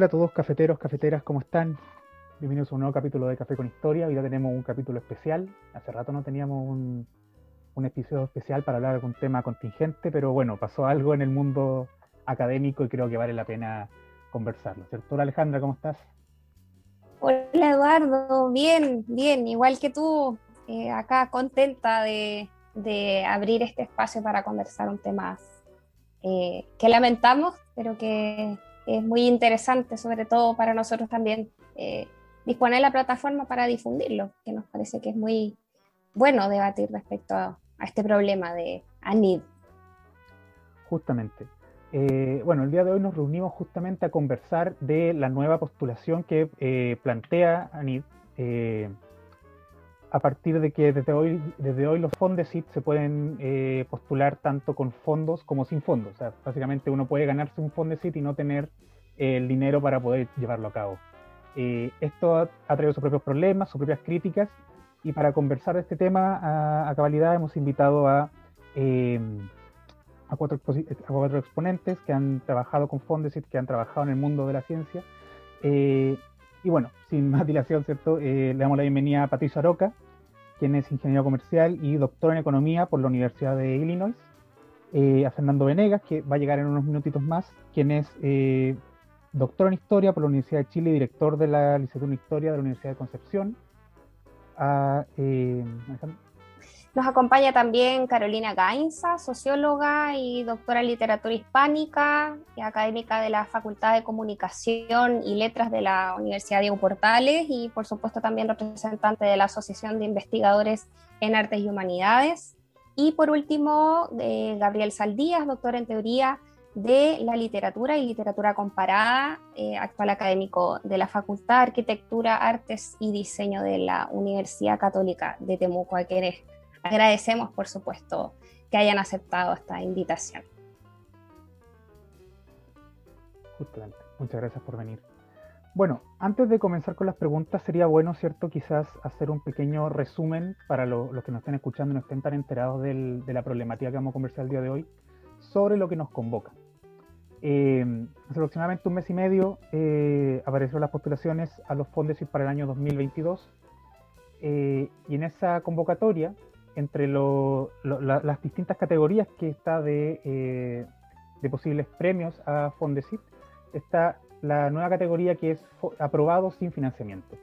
Hola a todos cafeteros, cafeteras, ¿cómo están? Bienvenidos a un nuevo capítulo de Café con Historia. Hoy ya tenemos un capítulo especial. Hace rato no teníamos un, un episodio especial para hablar de algún tema contingente, pero bueno, pasó algo en el mundo académico y creo que vale la pena conversarlo. ¿Cierto? Alejandra, ¿cómo estás? Hola Eduardo, bien, bien, igual que tú, eh, acá contenta de, de, abrir este espacio para conversar un tema eh, que lamentamos, pero que es muy interesante, sobre todo para nosotros también. Eh, disponer la plataforma para difundirlo, que nos parece que es muy bueno debatir respecto a, este problema de ANID. Justamente. Eh, bueno, el día de hoy nos reunimos justamente a conversar de la nueva postulación que eh, plantea ANID, a partir de que desde hoy, desde hoy los Fondesit se pueden eh, postular tanto con fondos como sin fondos. O sea, básicamente uno puede ganarse un Fondesit y no tener el dinero para poder llevarlo a cabo. Eh, esto ha, traído sus propios problemas, sus propias críticas, y para conversar de este tema a, a cabalidad hemos invitado a, eh, a, cuatro, a, cuatro, exponentes que han trabajado con Fondesit, que han trabajado en el mundo de la ciencia. Eh, y bueno, sin más dilación, ¿cierto? le damos la bienvenida a Patricio Aroca, quien es ingeniero comercial y doctor en economía por la Universidad de Illinois. a Fernando Venegas, que va a llegar en unos minutitos más, quien es doctor en Historia por la Universidad de Chile y director de la licenciatura en Historia de la Universidad de Concepción. A, eh, Nos acompaña también Carolina Gainza, socióloga y doctora en literatura hispánica académica de la Facultad de Comunicación y Letras de la Universidad Diego Portales y por supuesto también representante de la Asociación de Investigadores en Artes y Humanidades. Y por último, Gabriel Saldías, doctor en teoría de la literatura y literatura comparada, eh, actual académico de la Facultad de Arquitectura, Artes y Diseño de la Universidad Católica de Temuco, a quienes agradecemos, por supuesto, que hayan aceptado esta invitación. Justamente, muchas gracias por venir. Bueno, antes de comenzar con las preguntas, sería bueno, ¿cierto? Quizás hacer un pequeño resumen para lo, los que nos estén escuchando y no estén tan enterados del, de la problemática que vamos a conversar el día de hoy sobre lo que nos convoca. Eh, hace aproximadamente un mes y medio eh, aparecieron las postulaciones a los fondos para el año 2022 eh, y en esa convocatoria, entre lo, lo, la, las distintas categorías que está de, eh, de posibles premios a Fondesit, está la nueva categoría que es aprobado sin financiamiento.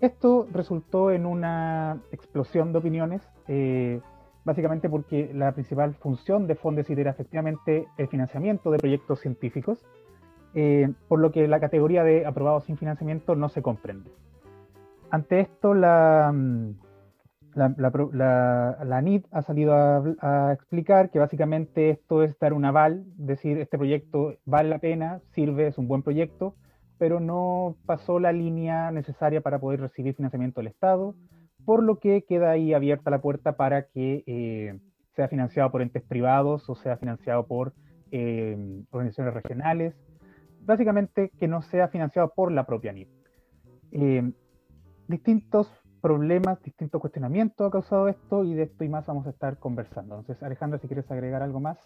Esto resultó en una explosión de opiniones eh, básicamente porque la principal función de Fondesit era efectivamente el financiamiento de proyectos científicos, eh, por lo que la categoría de aprobado sin financiamiento no se comprende. Ante esto, la, la, la, NIT ha salido a, explicar que básicamente esto es dar un aval, decir, este proyecto vale la pena, sirve, es un buen proyecto, pero no pasó la línea necesaria para poder recibir financiamiento del Estado, por lo que queda ahí abierta la puerta para que eh, sea financiado por entes privados o sea financiado por eh, organizaciones regionales, básicamente que no sea financiado por la propia NIP. Eh, distintos problemas, distintos cuestionamientos ha causado esto y de esto y más vamos a estar conversando. Entonces, Alejandra, si quieres agregar algo más.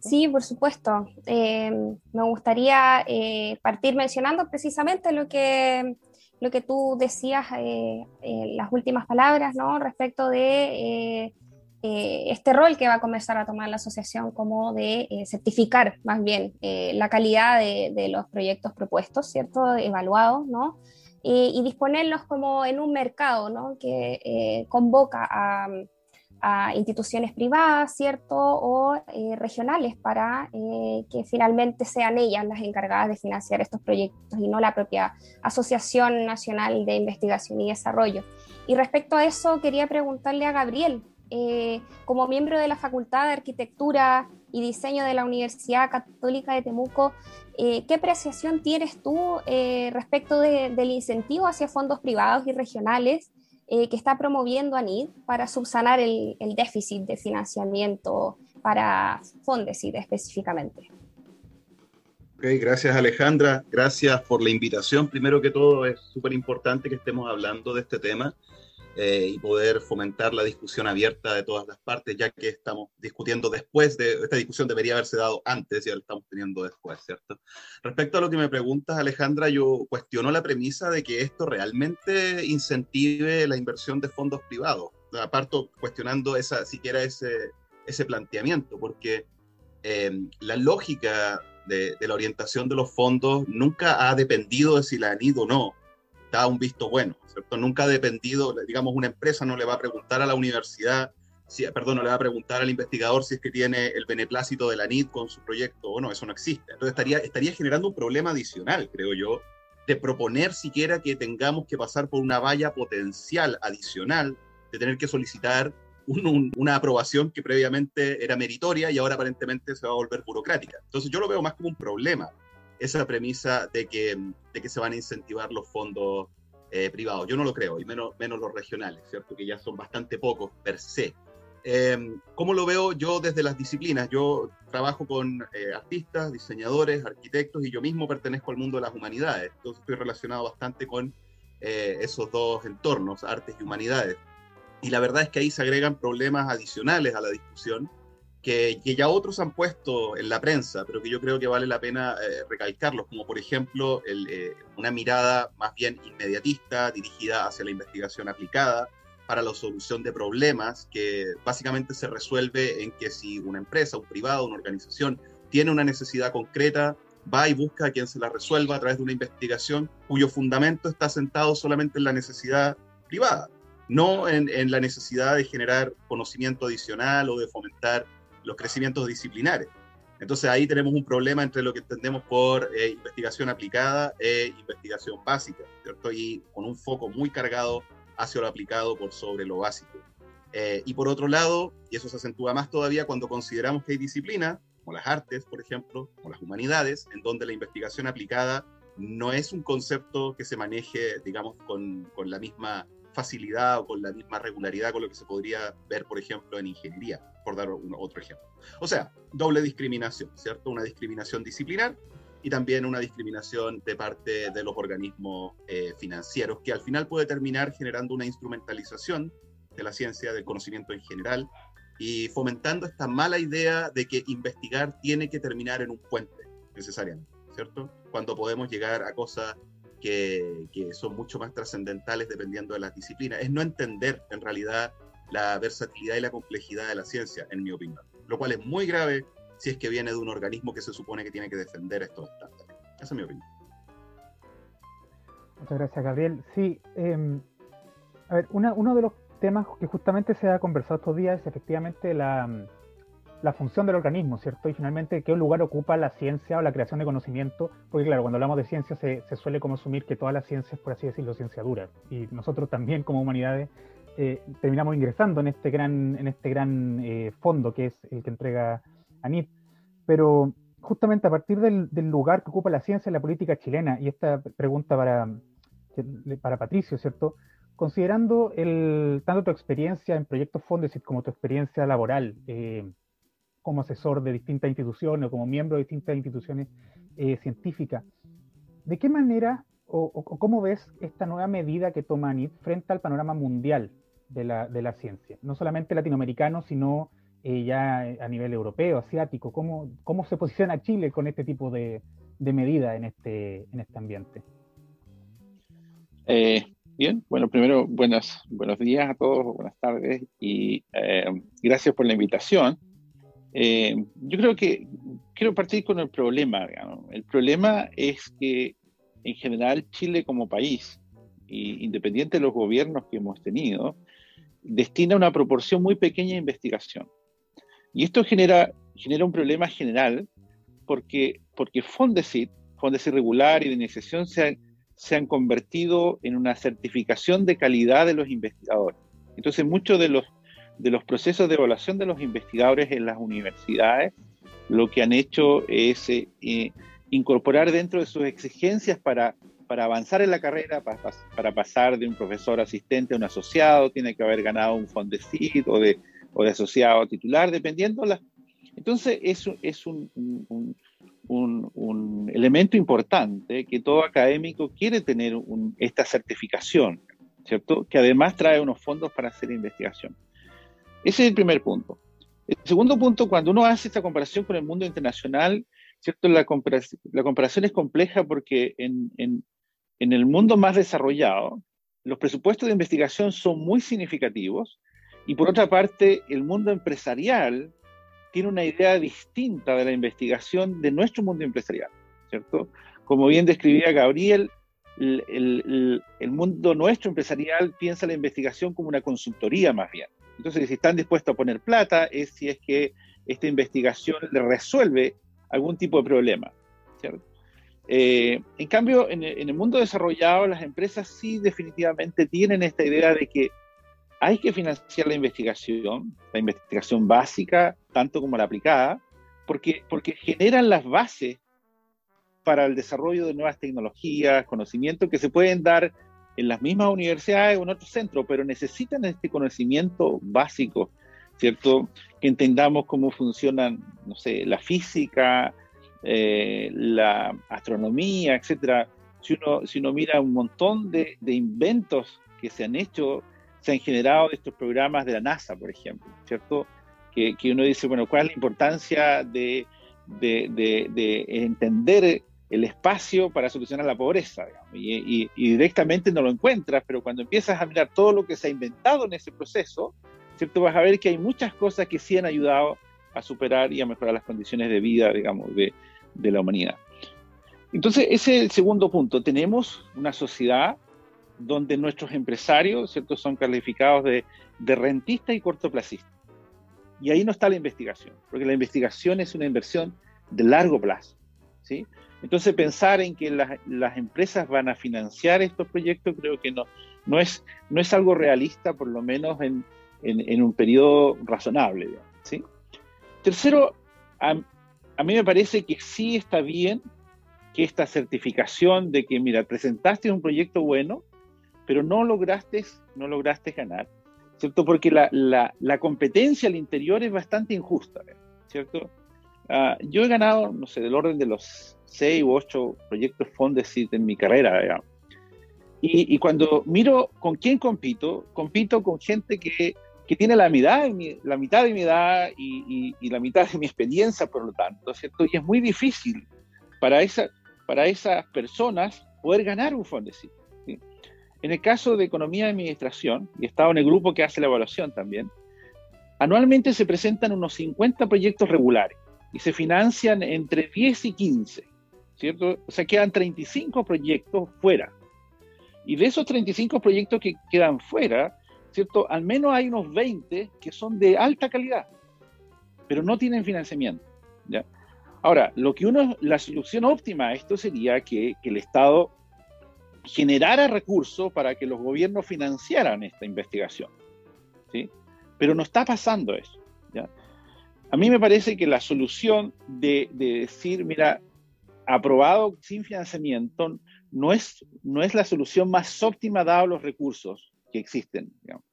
Sí, por supuesto. Eh, me gustaría eh, partir mencionando precisamente lo que lo que tú decías, eh, las últimas palabras, ¿no? Respecto de eh, este rol que va a comenzar a tomar la asociación como de certificar más bien la calidad de, de, los proyectos propuestos, ¿cierto? Evaluados, ¿no? Y disponerlos como en un mercado. Que convoca a instituciones privadas, ¿cierto? O eh, regionales para eh, que finalmente sean ellas las encargadas de financiar estos proyectos y no la propia Asociación Nacional de Investigación y Desarrollo. Y respecto a eso, quería preguntarle a Gabriel, eh, como miembro de la Facultad de Arquitectura y Diseño de la Universidad Católica de Temuco. Eh, ¿Qué apreciación tienes tú eh, respecto del incentivo hacia fondos privados y regionales que está promoviendo ANID para subsanar el, el déficit de financiamiento para Fondesit específicamente? gracias Alejandra, gracias por la invitación. Primero que todo, es súper importante que estemos hablando de este tema eh, y poder fomentar la discusión abierta de todas las partes, ya que estamos discutiendo después de, esta discusión debería haberse dado antes y la estamos teniendo después, ¿cierto? Respecto a lo que me preguntas, Alejandra, yo cuestiono la premisa de que esto realmente incentive la inversión de fondos privados. Aparto cuestionando esa, siquiera ese, ese planteamiento, porque eh, la lógica de, la orientación de los fondos nunca ha dependido de si la han ido o no, da un visto bueno, ¿cierto? Nunca ha dependido, digamos, una empresa no le va a preguntar a la universidad, si, perdón, no le va a preguntar al investigador si es que tiene el beneplácito de la NID con su proyecto o no, eso no existe. Entonces estaría, estaría generando un problema adicional, creo yo, de proponer siquiera que tengamos que pasar por una valla potencial adicional, de tener que solicitar una aprobación que previamente era meritoria y ahora aparentemente se va a volver burocrática. Entonces yo lo veo más como un problema, esa premisa de que, de que se van a incentivar los fondos eh, privados. Yo no lo creo, y menos, menos los regionales, ¿cierto? Que ya son bastante pocos per se. Em, ¿Cómo lo veo yo desde las disciplinas? Yo trabajo con eh, artistas, diseñadores, arquitectos y yo mismo pertenezco al mundo de las humanidades. Entonces estoy relacionado bastante con eh, esos dos entornos, artes y humanidades. Y la verdad es que ahí se agregan problemas adicionales a la discusión que, ya otros han puesto en la prensa, pero que yo creo que vale la pena eh, recalcarlos, como por ejemplo eh, una mirada más bien inmediatista dirigida hacia la investigación aplicada para la solución de problemas que básicamente se resuelve en que si una empresa, un privado, una organización tiene una necesidad concreta, va y busca a quien se la resuelva a través de una investigación cuyo fundamento está sentado solamente en la necesidad privada no en, la necesidad de generar conocimiento adicional o de fomentar los crecimientos disciplinares. Entonces ahí tenemos un problema entre lo que entendemos por eh, investigación aplicada e investigación básica, ¿cierto? Y con un foco muy cargado hacia lo aplicado por sobre lo básico. Eh, y por otro lado, y eso se acentúa más todavía cuando consideramos que hay disciplinas, como las artes, por ejemplo, como las humanidades, en donde la investigación aplicada no es un concepto que se maneje, digamos, con, con la misma facilidad o con la misma regularidad con lo que se podría ver, por ejemplo, en ingeniería, por dar otro ejemplo. O sea, doble discriminación, ¿cierto? Una discriminación disciplinar y también una discriminación de parte de los organismos eh, financieros, que al final puede terminar generando una instrumentalización de la ciencia, del conocimiento en general, y fomentando esta mala idea de que investigar tiene que terminar en un puente, necesariamente, ¿cierto? Cuando podemos llegar a cosas que, son mucho más trascendentales dependiendo de las disciplinas. Es no entender en realidad la versatilidad y la complejidad de la ciencia, en mi opinión. Lo cual es muy grave si es que viene de un organismo que se supone que tiene que defender estos estándares. Esa es mi opinión. Muchas gracias, Gabriel. Sí, em, a ver, uno de los temas que justamente se ha conversado estos días es efectivamente la, la función del organismo, ¿cierto? Y finalmente, ¿qué lugar ocupa la ciencia o la creación de conocimiento? Porque claro, cuando hablamos de ciencia se, suele como asumir que toda la ciencia es, por así decirlo, ciencia dura. Y nosotros también como humanidades eh, terminamos ingresando en este gran, en este gran eh, fondo que es el que entrega ANIT. Pero justamente a partir del, lugar que ocupa la ciencia en la política chilena, y esta pregunta para, para Patricio, ¿cierto? Considerando el, tanto tu experiencia en proyectos Fondesit como tu experiencia laboral, eh, como asesor de distintas instituciones o como miembro de distintas instituciones eh, científicas. ¿De qué manera o, cómo ves esta nueva medida que toma ANIT frente al panorama mundial de la, de la ciencia? No solamente latinoamericano, sino eh, ya a nivel europeo, asiático. ¿Cómo, ¿Cómo se posiciona Chile con este tipo de, medida en este, en este ambiente? Eh, bien, bueno, primero buenas, buenos días a todos, buenas tardes y gracias por la invitación. Eh, yo creo que quiero partir con el problema. El problema es que en general Chile como país, independiente de los gobiernos que hemos tenido, destina una proporción muy pequeña a investigación. Y esto genera, genera un problema general porque, porque Fondesit, Fondesit regular y de iniciación se han, se han convertido en una certificación de calidad de los investigadores. Entonces muchos de los de los procesos de evaluación de los investigadores en las universidades lo que han hecho es eh, eh, incorporar dentro de sus exigencias para, avanzar en la carrera, para, pasar de un profesor asistente a un asociado, tiene que haber ganado un Fondesit o de, o de asociado titular, dependiendo la... Entonces, es un, un, un, elemento importante que todo académico quiere tener esta certificación, ¿cierto? Que además trae unos fondos para hacer investigación. Ese es el primer punto. El segundo punto, cuando uno hace esta comparación con el mundo internacional, ¿cierto? La, comparación, es compleja porque en, el mundo más desarrollado, los presupuestos de investigación son muy significativos y por otra parte, el mundo empresarial tiene una idea distinta de la investigación de nuestro mundo empresarial, ¿cierto? Como bien describía Gabriel, el, el, el, mundo nuestro empresarial piensa la investigación como una consultoría más bien. Entonces, si están dispuestos a poner plata, es si es que esta investigación le resuelve algún tipo de problema. Eh, en cambio, en el, mundo desarrollado, las empresas sí definitivamente tienen esta idea de que hay que financiar la investigación, la investigación básica, tanto como la aplicada, porque, porque generan las bases para el desarrollo de nuevas tecnologías, conocimientos que se pueden dar en las mismas universidades o en otros centros, pero necesitan este conocimiento básico, ¿cierto? Que entendamos cómo funcionan, no sé, la física, eh, la astronomía, etcétera. Si uno, si uno mira un montón de, de inventos que se han hecho se han generado estos programas de la NASA, por ejemplo, ¿cierto? Que, que uno dice, bueno, ¿cuál es la importancia de, de, de, entender el espacio para solucionar la pobreza? Y, directamente no lo encuentras, pero cuando empiezas a mirar todo lo que se ha inventado en ese proceso, ¿cierto? Vas a ver que hay muchas cosas que sí han ayudado a superar y a mejorar las condiciones de vida, digamos, de, de la humanidad. Entonces, ese es el segundo punto. Tenemos una sociedad donde nuestros empresarios ¿cierto? son calificados de, de rentistas y cortoplacistas. Y ahí no está la investigación, porque la investigación es una inversión de largo plazo. ¿sí? Entonces pensar en que las, las empresas van a financiar estos proyectos creo que no, no, es, no es algo realista, por lo menos en, en, en un periodo razonable. ¿sí? Tercero, a, a mí me parece que sí está bien que esta certificación de que, mira, presentaste un proyecto bueno, pero no lograste, no lograste ganar, ¿cierto? Porque la, la, la competencia al interior es bastante injusta, ¿cierto? Uh, yo he ganado, no sé, del orden de los seis u ocho proyectos Fondesit en mi carrera, y, y, cuando miro con quién compito, compito con gente que, que tiene la mitad, de mi, la mitad de mi edad y, y, y, la mitad de mi experiencia, por lo tanto, ¿cierto? Y es muy difícil para, esa, para esas personas poder ganar un Fondesit. En el caso de economía y administración, y he estado en el grupo que hace la evaluación también, anualmente se presentan unos 50 proyectos regulares y se financian entre 10 y 15, ¿cierto? O sea, quedan 35 proyectos fuera. Y de esos 35 proyectos que quedan fuera, ¿cierto? Al menos hay unos 20 que son de alta calidad, pero no tienen financiamiento, ¿ya? Ahora, lo que uno, la solución óptima a esto sería que, el Estado generara recursos para que los gobiernos financiaran esta investigación. ¿sí? Pero no está pasando eso. ¿ya? A mí me parece que la solución de, decir, mira, aprobado sin financiamiento, no es, no es la solución más óptima dado los recursos que existen. Digamos.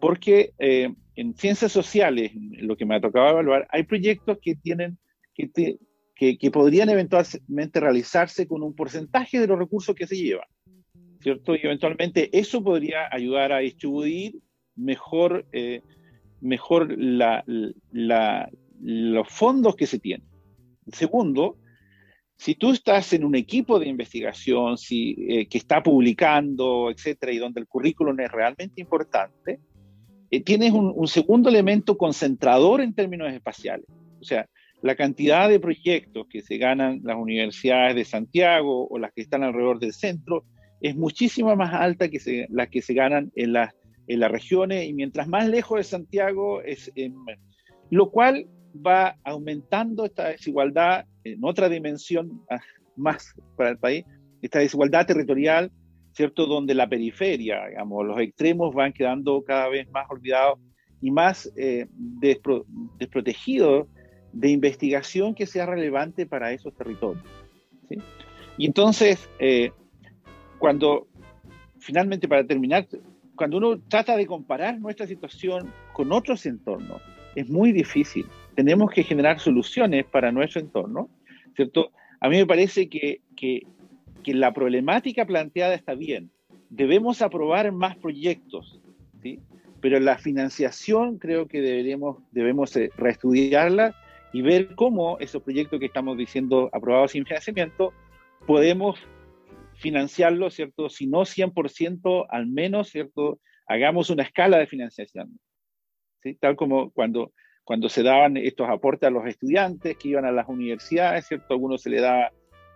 Porque eh, en ciencias sociales, lo que me ha tocado evaluar, hay proyectos que tienen, que, te, que, que, podrían eventualmente realizarse con un porcentaje de los recursos que se llevan. ¿cierto? Y eventualmente eso podría ayudar a distribuir mejor, eh, mejor la, la, los fondos que se tienen. Segundo, si tú estás en un equipo de investigación si, eh, que está publicando, etcétera, y donde el currículum es realmente importante, eh, tienes un, un, segundo elemento concentrador en términos espaciales. O sea, la cantidad de proyectos que se ganan las universidades de Santiago o las que están alrededor del centro es muchísimo más alta que se, las que se ganan en, la, en las regiones y mientras más lejos de Santiago es eh, lo cual va aumentando esta desigualdad en otra dimensión ah, más para el país, esta desigualdad territorial, ¿cierto? Donde la periferia, digamos, los extremos van quedando cada vez más olvidados y más eh, despro desprotegidos de investigación que sea relevante para esos territorios. Y entonces, eh, cuando finalmente, para terminar, cuando uno trata de comparar nuestra situación con otros entornos, es muy difícil. Tenemos que generar soluciones para nuestro entorno, ¿cierto? A mí me parece que, que, que la problemática planteada está bien. Debemos aprobar más proyectos, ¿sí? pero la financiación creo que deberíamos, debemos eh, reestudiarla y ver cómo esos proyectos que estamos diciendo aprobados sin financiamiento podemos financiarlos, ¿cierto? Si no 100%, al menos, ¿cierto? Hagamos una escala de financiación, ¿sí? Tal como cuando, cuando se daban estos aportes a los estudiantes que iban a las universidades, ¿cierto? A algunos se le daba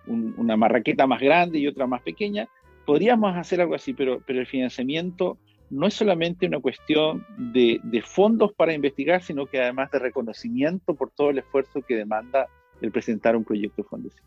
una marraqueta más grande y otra más pequeña. Podríamos hacer algo así, pero, pero el financiamiento no es solamente una cuestión de, fondos para investigar, sino que además de reconocimiento por todo el esfuerzo que demanda el presentar un proyecto de fundación.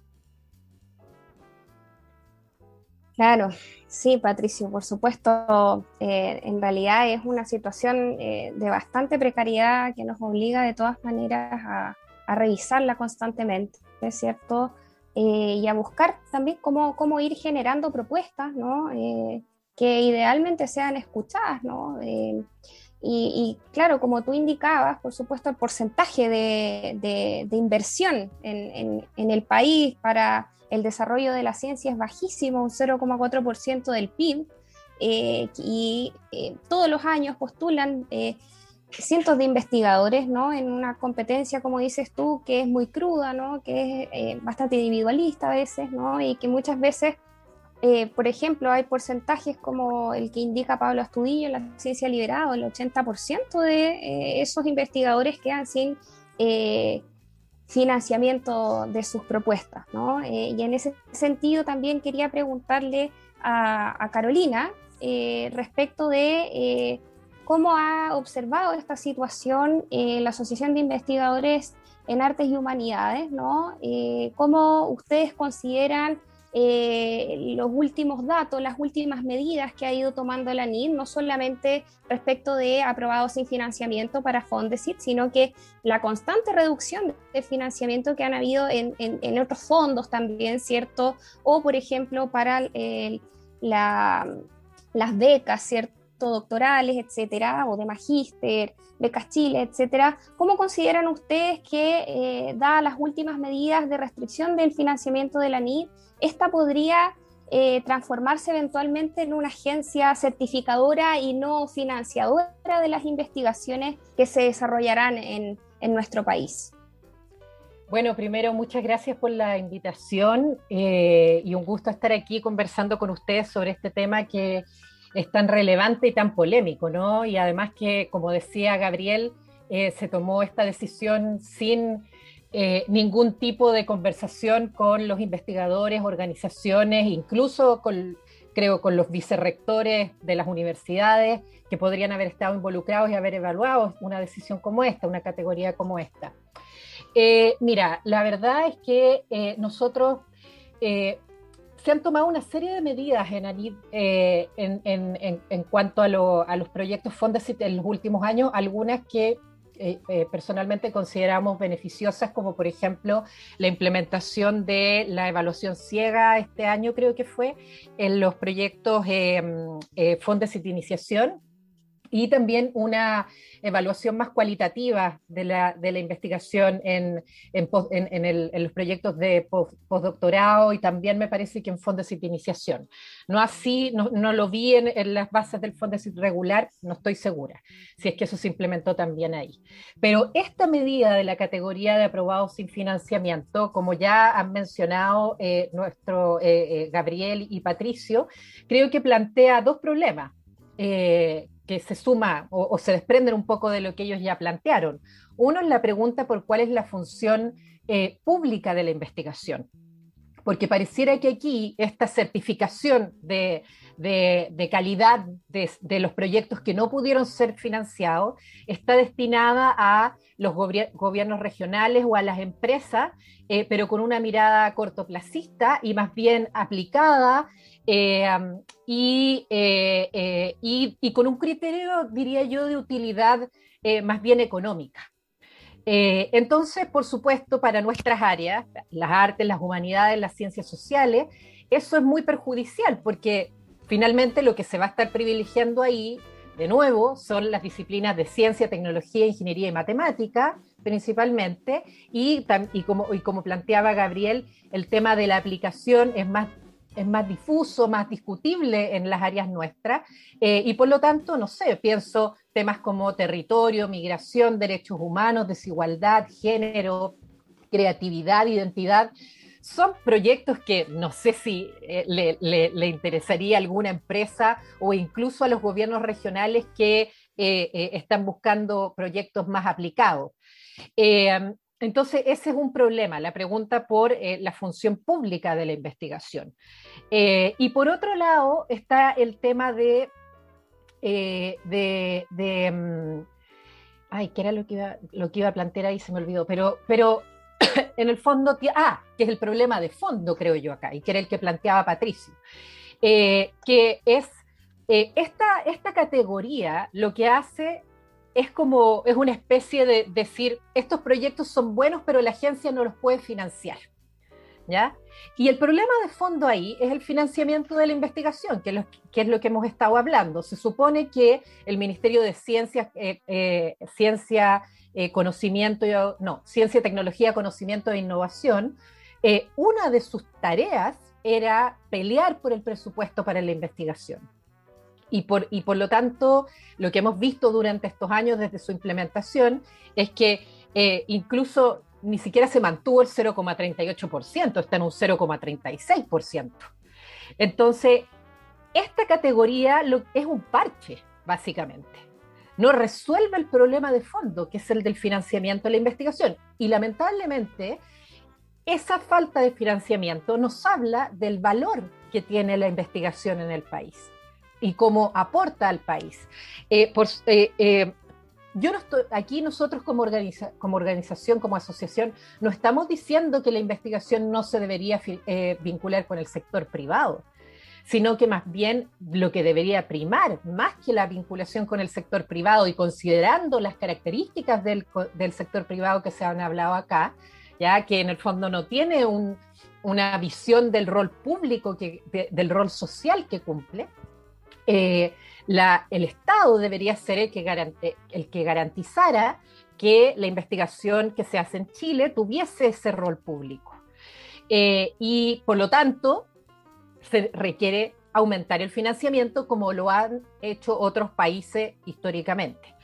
Claro, sí, Patricio, por supuesto, eh, en realidad es una situación eh, de bastante precariedad que nos obliga de todas maneras a, revisarla constantemente, ¿es cierto? Eh, y a buscar también cómo, cómo ir generando propuestas, ¿no? que idealmente sean escuchadas, ¿no? Eh, y, claro, como tú indicabas, por supuesto, el porcentaje de, inversión en, el país para el desarrollo de la ciencia es bajísimo, un 0,4% del PIB, eh, y eh, todos los años postulan cientos de investigadores ¿no? en una competencia, como dices tú, que es muy cruda, ¿no? que es bastante individualista a veces, ¿no? y que muchas veces eh, por ejemplo, hay porcentajes como el que indica Pablo Astudillo en la ciencia liberada, el 80% de eh, esos investigadores quedan sin eh, financiamiento de sus propuestas. ¿no? y en ese sentido también quería preguntarle a, Carolina respecto de cómo ha observado esta situación la Asociación de Investigadores en Artes y Humanidades, ¿no? ¿Cómo ustedes consideran eh, los últimos datos, las últimas medidas que ha ido tomando la NID, no solamente respecto de aprobados sin financiamiento para Fondesit, sino que la constante reducción de financiamiento que han habido en, otros fondos también, ¿cierto? O, por ejemplo, para las becas, ¿cierto? Doctorales, etcétera, o de magíster, becas Chile, etcétera. ¿Cómo consideran ustedes que, eh, dadas las últimas medidas de restricción del financiamiento de la NID, esta podría eh, transformarse eventualmente en una agencia certificadora y no financiadora de las investigaciones que se desarrollarán en, nuestro país. Bueno, primero muchas gracias por la invitación eh, y un gusto estar aquí conversando con ustedes sobre este tema que es tan relevante y tan polémico, ¿no? Y además que, como decía Gabriel, eh, se tomó esta decisión sin eh, ningún tipo de conversación con los investigadores, organizaciones, incluso con, creo, con los vicerrectores de las universidades que podrían haber estado involucrados y haber evaluado una decisión como esta, una categoría como esta. Eh, mira, la verdad es que nosotros se han tomado una serie de medidas en, en, cuanto a, a, los proyectos Fondesit en los últimos años, algunas que eh, eh, personalmente consideramos beneficiosas, como por ejemplo la implementación de la evaluación ciega este año, creo que fue, en los proyectos eh, eh Fondes de Iniciación, y también una evaluación más cualitativa de la, de la investigación en, en, en, los proyectos de postdoctorado y también me parece que en fondos de iniciación. No así, no, no lo vi en, las bases del fondo regular, no estoy segura, si es que eso se implementó también ahí. Pero esta medida de la categoría de aprobados sin financiamiento, como ya han mencionado eh, nuestro eh, eh, Gabriel y Patricio, creo que plantea dos problemas. Que se suma o, se desprenden un poco de lo que ellos ya plantearon. Uno es la pregunta por cuál es la función eh, pública de la investigación, porque pareciera que aquí esta certificación de, calidad de, los proyectos que no pudieron ser financiados está destinada a los gobiernos regionales o a las empresas, eh, pero con una mirada cortoplacista y más bien aplicada eh, eh, eh, y, y, con un criterio, diría yo, de utilidad más bien económica. Entonces, por supuesto, para nuestras áreas, las artes, las humanidades, las ciencias sociales, eso es muy perjudicial porque finalmente lo que se va a estar privilegiando ahí, de nuevo, son las disciplinas de ciencia, tecnología, ingeniería y matemática, principalmente, y, como, y como planteaba Gabriel, el tema de la aplicación es más es más difuso, más discutible en las áreas nuestras, eh, y por lo tanto, no sé, pienso temas como territorio, migración, derechos humanos, desigualdad, género, creatividad, identidad, son proyectos que no sé si eh, le, interesaría a alguna empresa o incluso a los gobiernos regionales que eh, están buscando proyectos más aplicados. Entonces, ese es un problema, la pregunta por eh, la función pública de la investigación. Eh, y por otro lado está el tema de, eh, de, mm, ay, ¿qué era lo que, iba, lo que iba a plantear ahí? Se me olvidó, pero, pero en el fondo, ah, que es el problema de fondo, creo yo acá, y que era el que planteaba Patricio, que es esta, esta categoría lo que hace es como, es una especie de decir, estos proyectos son buenos, pero la agencia no los puede financiar. ¿Ya? Y el problema de fondo ahí es el financiamiento de la investigación, que es lo que, hemos estado hablando. Se supone que el Ministerio de Ciencia, eh, eh, Ciencia eh, Conocimiento, no, Ciencia, Tecnología, Conocimiento e Innovación, una de sus tareas era pelear por el presupuesto para la investigación. Y por, lo tanto, lo que hemos visto durante estos años desde su implementación es que eh, incluso ni siquiera se mantuvo el 0,38%, está en un 0,36%. Entonces, esta categoría es un parche, básicamente. No resuelve el problema de fondo, que es el del financiamiento de la investigación. Y lamentablemente, esa falta de financiamiento nos habla del valor que tiene la investigación en el país y cómo aporta al país. Eh, eh, eh, yo no estoy, aquí nosotros como, como organización, como asociación, no estamos diciendo que la investigación no se debería vincular con el sector privado, sino que más bien lo que debería primar, más que la vinculación con el sector privado y considerando las características del, sector privado que se han hablado acá, ya que en el fondo no tiene una visión del rol público, que, del rol social que cumple, eh, el Estado debería ser el que, eh, garantizara que la investigación que se hace en Chile tuviese ese rol público. Eh, y por lo tanto, se requiere aumentar el financiamiento como lo han hecho otros países históricamente.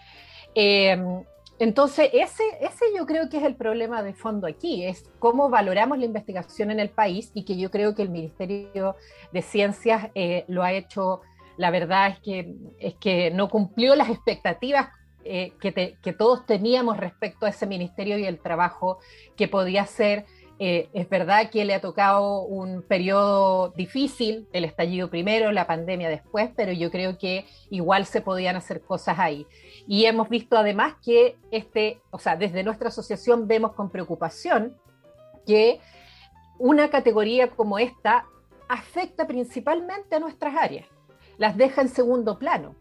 entonces, ese, ese yo creo que es el problema de fondo aquí, es cómo valoramos la investigación en el país y que yo creo que el Ministerio de Ciencias lo ha hecho la verdad es que, es que no cumplió las expectativas eh, que, todos teníamos respecto a ese ministerio y el trabajo que podía hacer. Eh, es verdad que le ha tocado un periodo difícil, el estallido primero, la pandemia después, pero yo creo que igual se podían hacer cosas ahí. Y hemos visto además que este, o sea, desde nuestra asociación vemos con preocupación que una categoría como esta afecta principalmente a nuestras áreas las deja en segundo plano.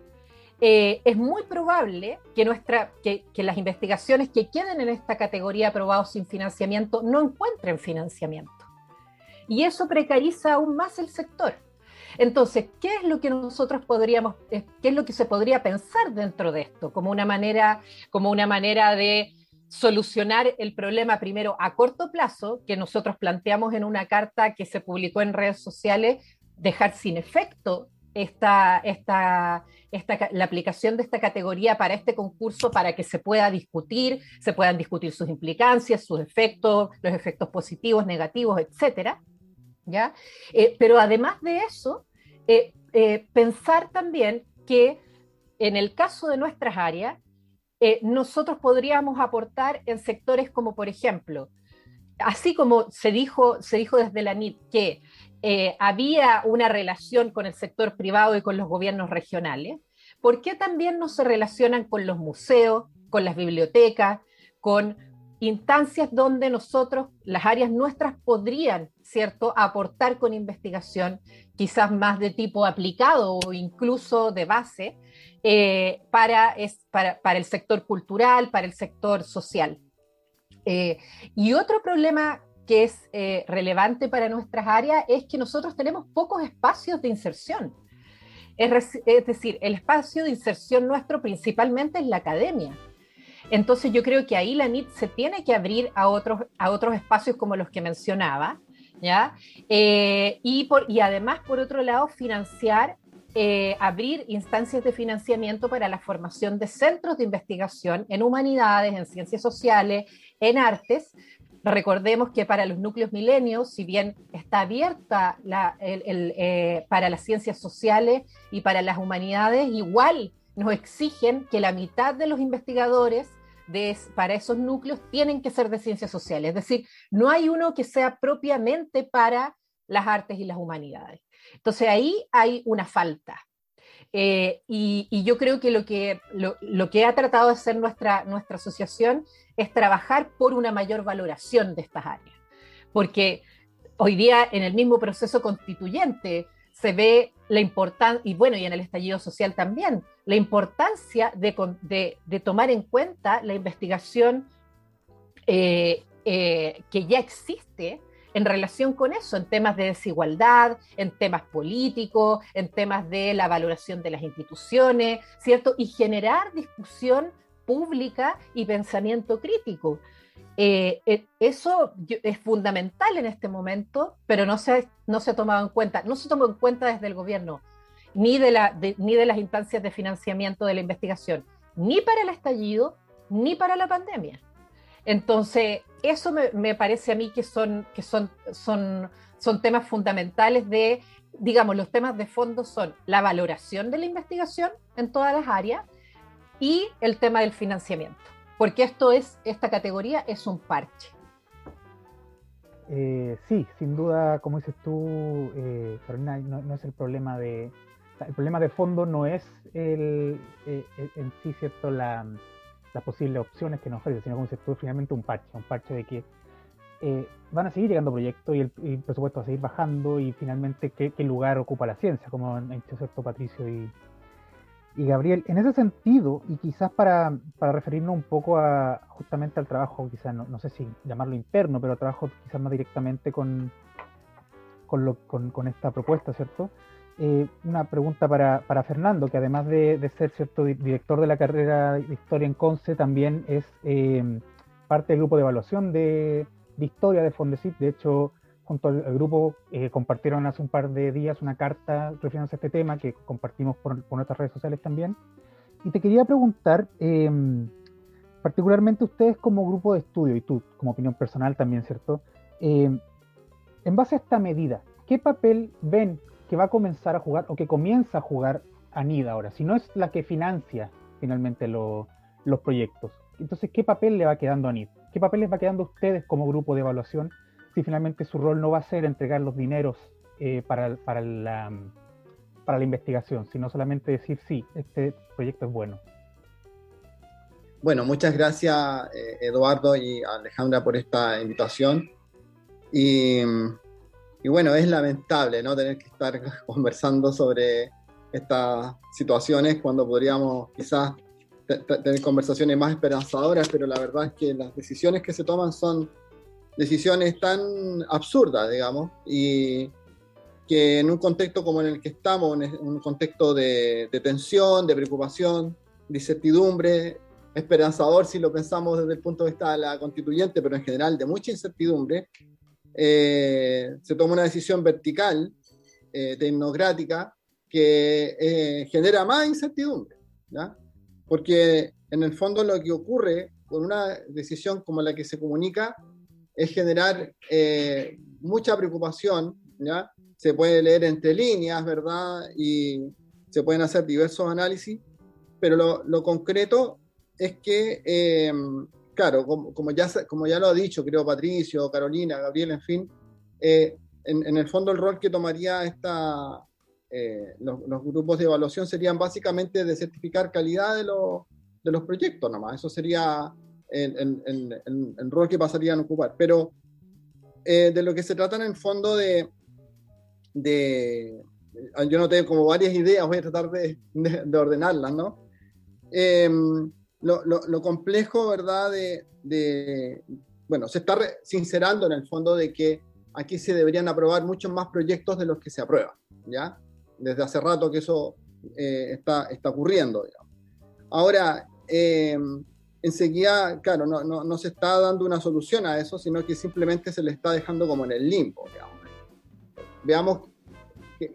Eh, es muy probable que, nuestra, que, las investigaciones que queden en esta categoría aprobados sin financiamiento no encuentren financiamiento. Y eso precariza aún más el sector. Entonces, ¿qué es lo que nosotros podríamos, eh, qué es lo que se podría pensar dentro de esto como una manera, como una manera de solucionar el problema primero a corto plazo, que nosotros planteamos en una carta que se publicó en redes sociales, dejar sin efecto esta, esta, esta, la aplicación de esta categoría para este concurso para que se pueda discutir, se puedan discutir sus implicancias, sus efectos, los efectos positivos, negativos, etcétera. ¿ya? Eh, pero además de eso, eh, eh, pensar también que en el caso de nuestras áreas, nosotros podríamos aportar en sectores como, por ejemplo, así como se dijo, se dijo desde la NIT que eh, había una relación con el sector privado y con los gobiernos regionales, ¿por qué también no se relacionan con los museos, con las bibliotecas, con instancias donde nosotros, las áreas nuestras, podrían, ¿cierto?, aportar con investigación, quizás más de tipo aplicado o incluso de base, eh, para, para, para el sector cultural, para el sector social. Eh, y otro problema que es eh, relevante para nuestras áreas es que nosotros tenemos pocos espacios de inserción. Es, decir, el espacio de inserción nuestro principalmente es la academia. Entonces yo creo que ahí la NIT se tiene que abrir a otros, a otros espacios como los que mencionaba, ¿ya? Eh, y, además, por otro lado, financiar abrir instancias de financiamiento para la formación de centros de investigación en humanidades, en ciencias sociales, en artes. Recordemos que para los núcleos milenios, si bien está abierta eh, para las ciencias sociales y para las humanidades, igual nos exigen que la mitad de los investigadores para esos núcleos tienen que ser de ciencias sociales. Es decir, no hay uno que sea propiamente para las artes y las humanidades. Entonces ahí hay una falta. Eh, y, yo creo que lo, que lo, que ha tratado de hacer nuestra, nuestra asociación es trabajar por una mayor valoración de estas áreas. Porque hoy día en el mismo proceso constituyente se ve la importancia, y bueno, y en el estallido social también, la importancia de, de, tomar en cuenta la investigación eh, eh, que ya existe en relación con eso, en temas de desigualdad, en temas políticos, en temas de la valoración de las instituciones, ¿cierto? Y generar discusión pública y pensamiento crítico. Eh, eh, eso es fundamental en este momento, pero no se, no se ha tomado en cuenta, no se tomó en cuenta desde el gobierno, ni de, la, ni de las instancias de financiamiento de la investigación, ni para el estallido, ni para la pandemia. Entonces, eso me, parece a mí que son, que son, son, son temas fundamentales de, digamos, los temas de fondo son la valoración de la investigación en todas las áreas y el tema del financiamiento, porque esto es, esta categoría es un parche. Eh, sí, sin duda, como dices tú, eh, no, es el problema de, el problema de fondo no es el, eh, en sí, cierto, la, las posibles opciones que nos ofrece, sino como se tú, finalmente un parche, un parche de que eh, van a seguir llegando proyectos y el, presupuesto va a seguir bajando y finalmente qué, lugar ocupa la ciencia, como han dicho cierto Patricio y, y, Gabriel. En ese sentido, y quizás para, para, referirnos un poco a justamente al trabajo, quizás no, no, sé si llamarlo interno, pero trabajo quizás más directamente con, con, lo, con, con esta propuesta, ¿cierto? Eh, una pregunta para, Fernando, que además de, ser cierto director de la carrera de Historia en CONCE, también es eh, parte del grupo de evaluación de, Historia de Fondesit. De hecho, junto al, grupo eh, compartieron hace un par de días una carta refiriéndose a este tema que compartimos por, nuestras redes sociales también. Y te quería preguntar, em, particularmente ustedes como grupo de estudio y tú como opinión personal también, ¿cierto? Em, en base a esta medida, ¿qué papel ven que va a comenzar a jugar o que comienza a jugar Anida ahora, si no es la que financia finalmente los proyectos. Entonces, ¿qué papel le va quedando a Anid? ¿Qué papel les va quedando a ustedes como grupo de evaluación si finalmente su rol no va a ser entregar los dineros eh, para, para, la, para la investigación, sino solamente decir, sí, este proyecto es bueno? Bueno, muchas gracias eh, Eduardo y Alejandra por esta invitación. Y y bueno, es lamentable ¿no? tener que estar conversando sobre estas situaciones cuando podríamos quizás tener conversaciones más esperanzadoras, pero la verdad es que las decisiones que se toman son decisiones tan absurdas, digamos, y que en un contexto como en el que estamos, en un contexto de, de tensión, de preocupación, de incertidumbre, esperanzador si lo pensamos desde el punto de vista de la constituyente, pero en general de mucha incertidumbre, eh, se toma una decisión vertical, eh, tecnocrática, que eh, genera más incertidumbre. Porque en el fondo lo que ocurre con una decisión como la que se comunica es generar mucha preocupación, ¿ya? Se puede leer entre líneas, ¿verdad? Y se pueden hacer diversos análisis, pero lo concreto es que claro, como, ya, como ya lo ha dicho, creo, Patricio, Carolina, Gabriel, en fin, eh, en, el fondo el rol que tomaría esta, eh, los, grupos de evaluación serían básicamente de certificar calidad de, de los proyectos nomás. Eso sería el, rol que pasarían a ocupar. Pero eh, de lo que se trata en el fondo de, de yo no tengo como varias ideas, voy a tratar de, de ordenarlas, ¿no? Lo, lo, complejo, ¿verdad?, de, de, bueno, se está sincerando en el fondo de que aquí se deberían aprobar muchos más proyectos de los que se aprueban, ¿ya? Desde hace rato que eso eh, está, está ocurriendo, Ahora, eh, enseguida, claro, no, no, no, se está dando una solución a eso, sino que simplemente se le está dejando como en el limbo, Veamos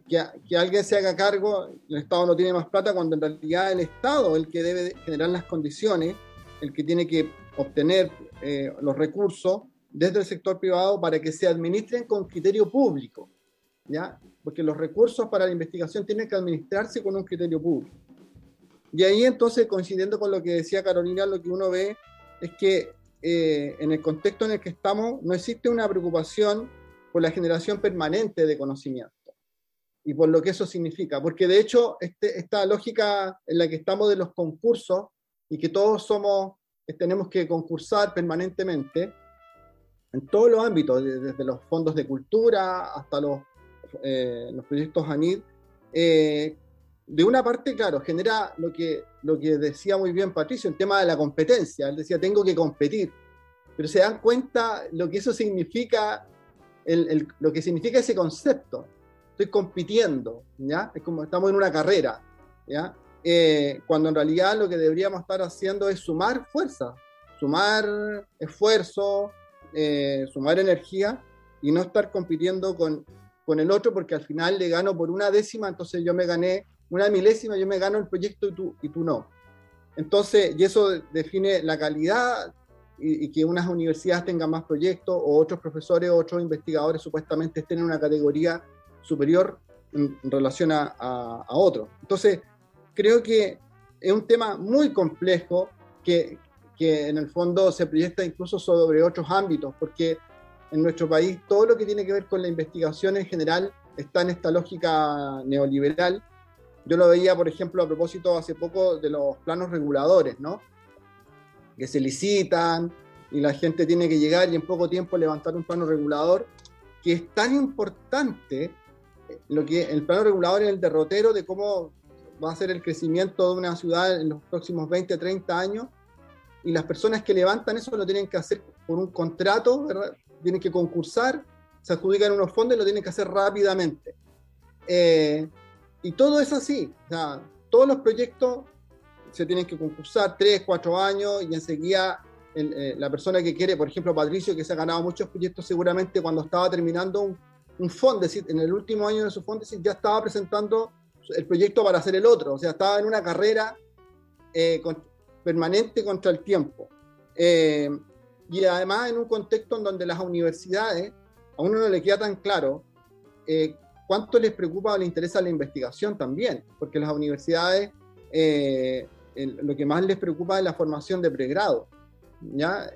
que, alguien se haga cargo, el Estado no tiene más plata, cuando en realidad el Estado es el que debe generar las condiciones, el que tiene que obtener eh, los recursos desde el sector privado para que se administren con criterio público, ¿ya? Porque los recursos para la investigación tienen que administrarse con un criterio público. Y ahí entonces, coincidiendo con lo que decía Carolina, lo que uno ve es que eh, en el contexto en el que estamos no existe una preocupación por la generación permanente de conocimiento y por lo que eso significa. Porque de hecho, este, esta lógica en la que estamos de los concursos y que todos somos tenemos que concursar permanentemente en todos los ámbitos, desde los fondos de cultura hasta los, eh, los proyectos ANID. Eh, de una parte, claro, genera lo que, lo que decía muy bien Patricio, el tema de la competencia. Él decía, tengo que competir. Pero se dan cuenta lo que eso significa, el, lo que significa ese concepto. Estoy compitiendo, ¿ya? Es como estamos en una carrera, ¿ya? Eh, cuando en realidad lo que deberíamos estar haciendo es sumar fuerza, sumar esfuerzo, eh, sumar energía y no estar compitiendo con, con el otro porque al final le gano por una décima, entonces yo me gané una milésima, yo me gano el proyecto y tú, y tú no. Entonces, y eso define la calidad y, que unas universidades tengan más proyectos o otros profesores o otros investigadores supuestamente estén en una categoría superior en, relación a, a, a otros. Entonces, creo que es un tema muy complejo que, que en el fondo se proyecta incluso sobre otros ámbitos, porque en nuestro país todo lo que tiene que ver con la investigación en general está en esta lógica neoliberal. Yo lo veía, por ejemplo, a propósito hace poco de los planos reguladores, ¿no? Que se licitan y la gente tiene que llegar y en poco tiempo levantar un plano regulador, que es tan importante lo que el plano regulador es el derrotero de cómo va a ser el crecimiento de una ciudad en los próximos 20, 30 años, y las personas que levantan eso lo tienen que hacer por un contrato, ¿verdad? tienen que concursar, se adjudican unos fondos y lo tienen que hacer rápidamente. Eh, y todo es así, o sea, todos los proyectos se tienen que concursar 3, 4 años y enseguida eh, la persona que quiere, por ejemplo Patricio, que se ha ganado muchos proyectos seguramente cuando estaba terminando un, un en el último año de su fondo, ya estaba presentando el proyecto para hacer el otro, o sea, estaba en una carrera eh, permanente contra el tiempo. Eh, y además en un contexto en donde las universidades, a uno no le queda tan claro eh, cuánto les preocupa o les interesa la investigación también, porque las universidades lo que más les preocupa es la formación de pregrado, ¿ya?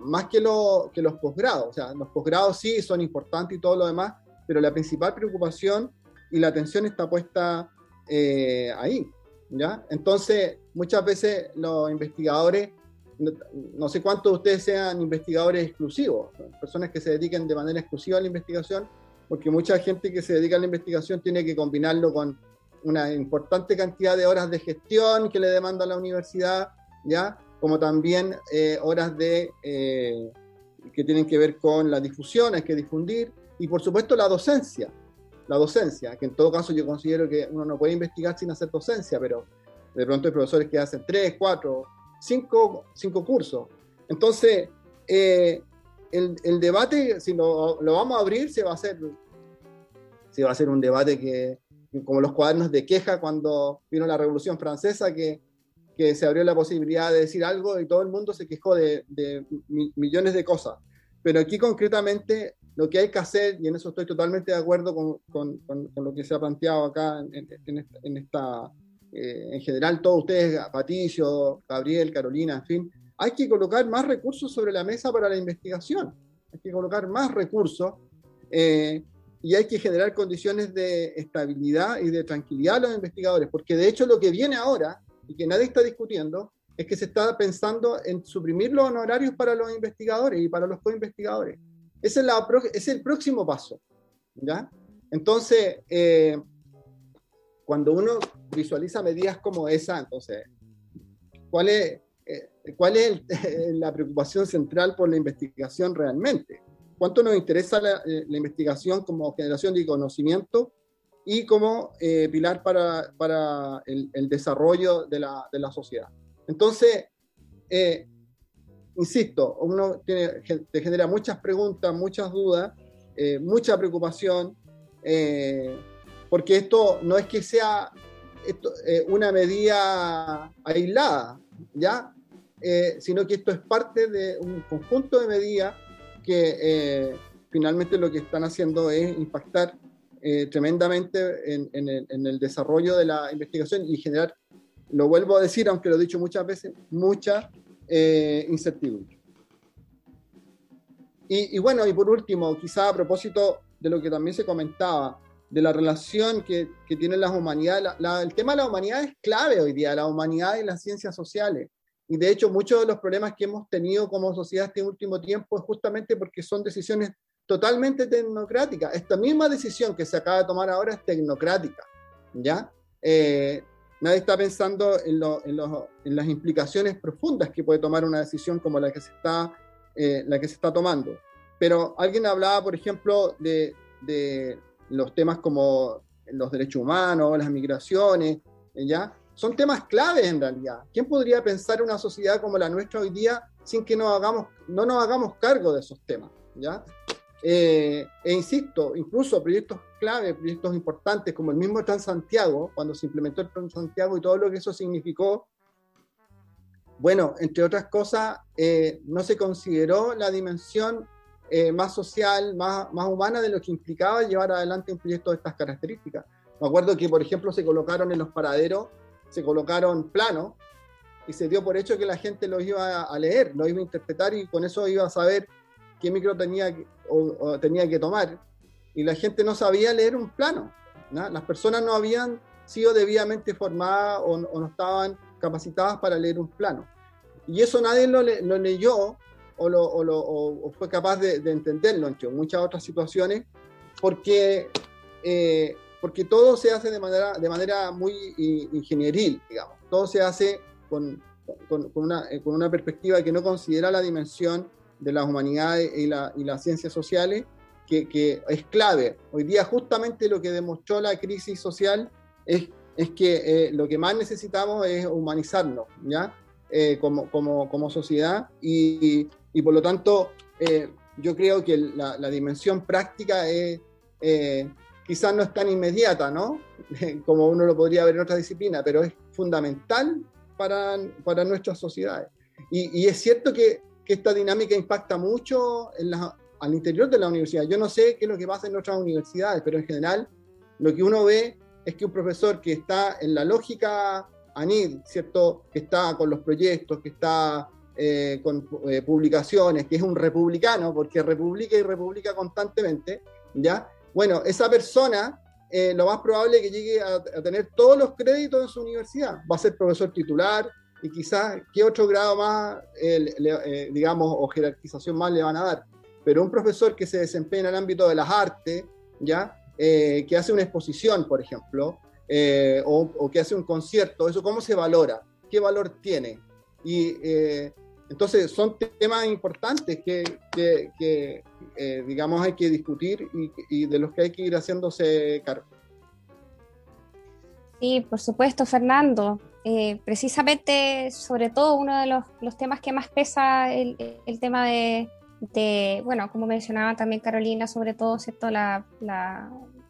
más que, lo, que los posgrados, o sea, los posgrados sí son importantes y todo lo demás, pero la principal preocupación y la atención está puesta eh, ahí. ¿ya? Entonces, muchas veces los investigadores, no, sé cuántos de ustedes sean investigadores exclusivos, personas que se dediquen de manera exclusiva a la investigación, porque mucha gente que se dedica a la investigación tiene que combinarlo con una importante cantidad de horas de gestión que le demanda la universidad, ¿ya? como también eh, horas de, eh, que tienen que ver con la difusión, hay que difundir, y por supuesto la docencia, la docencia, que en todo caso yo considero que uno no puede investigar sin hacer docencia, pero de pronto hay profesores que hacen tres, cuatro, cinco, cinco cursos. Entonces, eh, el, el, debate, si lo, lo, vamos a abrir, se va a hacer, se va a hacer un debate que, como los cuadernos de queja cuando vino la Revolución Francesa, que, que se abrió la posibilidad de decir algo y todo el mundo se quejó de, de millones de cosas. Pero aquí concretamente lo que hay que hacer, y en eso estoy totalmente de acuerdo con, con, con, lo que se ha planteado acá en, en, esta, eh, en general todos ustedes, Patricio, Gabriel, Carolina, en fin, hay que colocar más recursos sobre la mesa para la investigación, hay que colocar más recursos eh, y hay que generar condiciones de estabilidad y de tranquilidad a los investigadores, porque de hecho lo que viene ahora, y que nadie está discutiendo, es que se está pensando en suprimir los honorarios para los investigadores y para los co-investigadores. Ese es, la, es el próximo paso. ¿ya? Entonces, eh, cuando uno visualiza medidas como esa, entonces, ¿cuál es? Eh, cuál es la preocupación central por la investigación realmente. ¿Cuánto nos interesa la, investigación como generación de conocimiento y como pilar para, para el, desarrollo de la, de la, sociedad? Entonces, insisto, uno tiene, te genera muchas preguntas, muchas dudas, eh, mucha preocupación, eh, porque esto no es que sea eh, una medida aislada, ¿ya? sino que esto es parte de un conjunto de medidas que finalmente lo que están haciendo es impactar tremendamente en, el, en el desarrollo de la investigación y generar, lo vuelvo a decir, aunque lo he dicho muchas veces, mucha eh, incertidumbre. Y, bueno, y por último, quizá a propósito de lo que también se comentaba, de la relación que, que tienen las humanidades, el tema de la humanidad es clave hoy día, la humanidad y las ciencias sociales. Y de hecho, muchos de los problemas que hemos tenido como sociedad este último tiempo es justamente porque son decisiones totalmente tecnocráticas. Esta misma decisión que se acaba de tomar ahora es tecnocrática, ¿ya? Eh, nadie está pensando en, las implicaciones profundas que puede tomar una decisión como la que se está, eh, la que se está tomando. Pero alguien hablaba, por ejemplo, de, los temas como los derechos humanos, las migraciones, ¿ya? Son temas claves en realidad. ¿Quién podría pensar una sociedad como la nuestra hoy día sin que nos hagamos, no nos hagamos cargo de esos temas? ¿ya? Eh, e insisto, incluso proyectos clave, proyectos importantes como el mismo Transantiago, cuando se implementó el Transantiago y todo lo que eso significó, bueno, entre otras cosas, eh, no se consideró la dimensión eh, más social, más, más humana de lo que implicaba llevar adelante un proyecto de estas características. Me acuerdo que, por ejemplo, se colocaron en los paraderos, se colocaron planos y se dio por hecho que la gente los iba a leer, los iba a interpretar y con eso iba a saber qué micro tenía, o, tenía que tomar. Y la gente no sabía leer un plano. Las personas no habían sido debidamente formadas o, no estaban capacitadas para leer un plano. Y eso nadie lo, leyó o, lo, o, fue capaz de, entenderlo entre muchas otras situaciones, porque, eh, porque todo se hace de manera, de manera muy ingenieril, digamos. Todo se hace con, con, una, con una perspectiva que no considera la dimensión de las humanidades y, las ciencias sociales, que, es clave. Hoy día justamente lo que demostró la crisis social es, es que eh, lo que más necesitamos es humanizarnos, ¿ya? Eh, como, como, sociedad y, por lo tanto eh, yo creo que la, dimensión práctica es, quizás no es tan inmediata, ¿no? como uno lo podría ver en otra disciplina, pero es fundamental para, para nuestras sociedades. Y, y, es cierto que que esta dinámica impacta mucho al interior de la universidad. Yo no sé qué es lo que pasa en otras universidades, pero en general lo que uno ve es que un profesor que está en la lógica ANID, ¿cierto? Que está con los proyectos, que está eh, con eh, publicaciones, que es un republicano, porque republica y republica constantemente, ¿ya? Bueno, esa persona eh, lo más probable es que llegue a, a, tener todos los créditos en su universidad. Va a ser profesor titular, y quizás qué otro grado más, eh, digamos, o jerarquización más le van a dar. Pero un profesor que se desempeña en el ámbito de las artes, ¿ya? Eh, que hace una exposición, por ejemplo, eh, o, que hace un concierto, ¿eso cómo se valora? ¿Qué valor tiene? Y entonces son temas importantes que, que, digamos, hay que discutir y, y de los que hay que ir haciéndose cargo. Sí, por supuesto, Fernando. Eh, precisamente, sobre todo, uno de los, temas que más pesa el, el tema de, bueno, como mencionaba también Carolina, sobre todo, ¿cierto? La,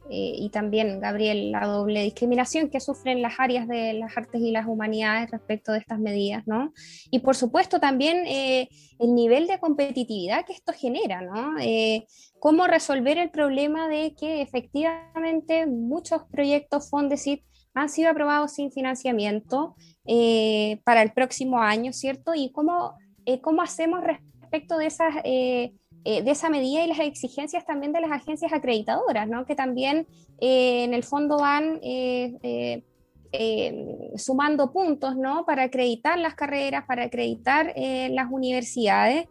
eh, y también Gabriel, la doble discriminación que sufren las áreas de las artes y las humanidades respecto de estas medidas, ¿no? Y por supuesto también eh, el nivel de competitividad que esto genera, ¿no? cómo resolver el problema de que efectivamente muchos proyectos Fondesit han sido aprobados sin financiamiento eh, para el próximo año, ¿cierto? Y cómo, eh, cómo hacemos respecto de, esas, eh, de esa medida y las exigencias también de las agencias acreditadoras, ¿no? Que también en el fondo van sumando puntos, ¿no? Para acreditar las carreras, para acreditar las universidades.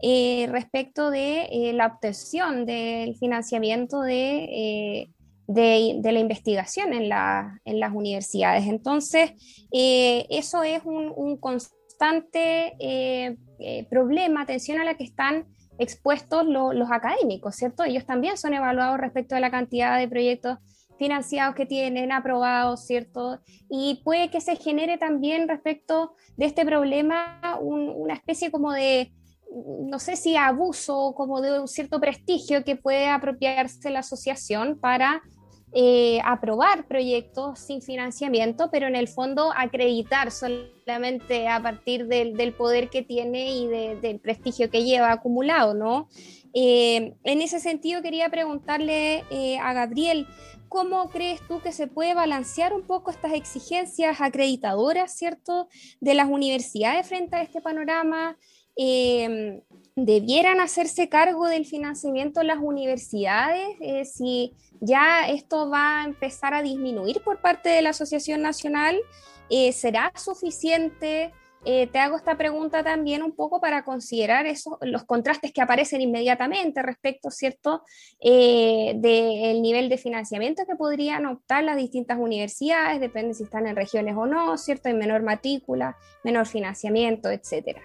respecto de la obtención del financiamiento de de, la investigación en, las universidades. Entonces, eh, eso es un, constante eh, eh, problema, atención a la que están expuestos los académicos, ¿cierto? Ellos también son evaluados respecto a la cantidad de proyectos financiados que tienen, aprobados, ¿cierto? Y puede que se genere también respecto de este problema una especie como de, no sé si abuso, como de un cierto prestigio que puede apropiarse la asociación para eh, aprobar proyectos sin financiamiento, pero en el fondo acreditar solamente a partir del, poder que tiene y del prestigio que lleva acumulado, ¿no? Eh, en ese sentido quería preguntarle eh, a Gabriel, ¿cómo crees tú que se puede balancear un poco estas exigencias acreditadoras, ¿cierto?, de las universidades frente a este panorama. ¿Debieran hacerse cargo del financiamiento las universidades? si ya esto va a empezar a disminuir por parte de la Asociación Nacional. Eh, ¿Será suficiente? Eh, te hago esta pregunta también un poco para considerar eso, los contrastes que aparecen inmediatamente respecto, ¿cierto?, eh, del nivel de financiamiento que podrían optar las distintas universidades, depende si están en regiones o no, ¿cierto?, en menor matrícula, menor financiamiento, etcétera.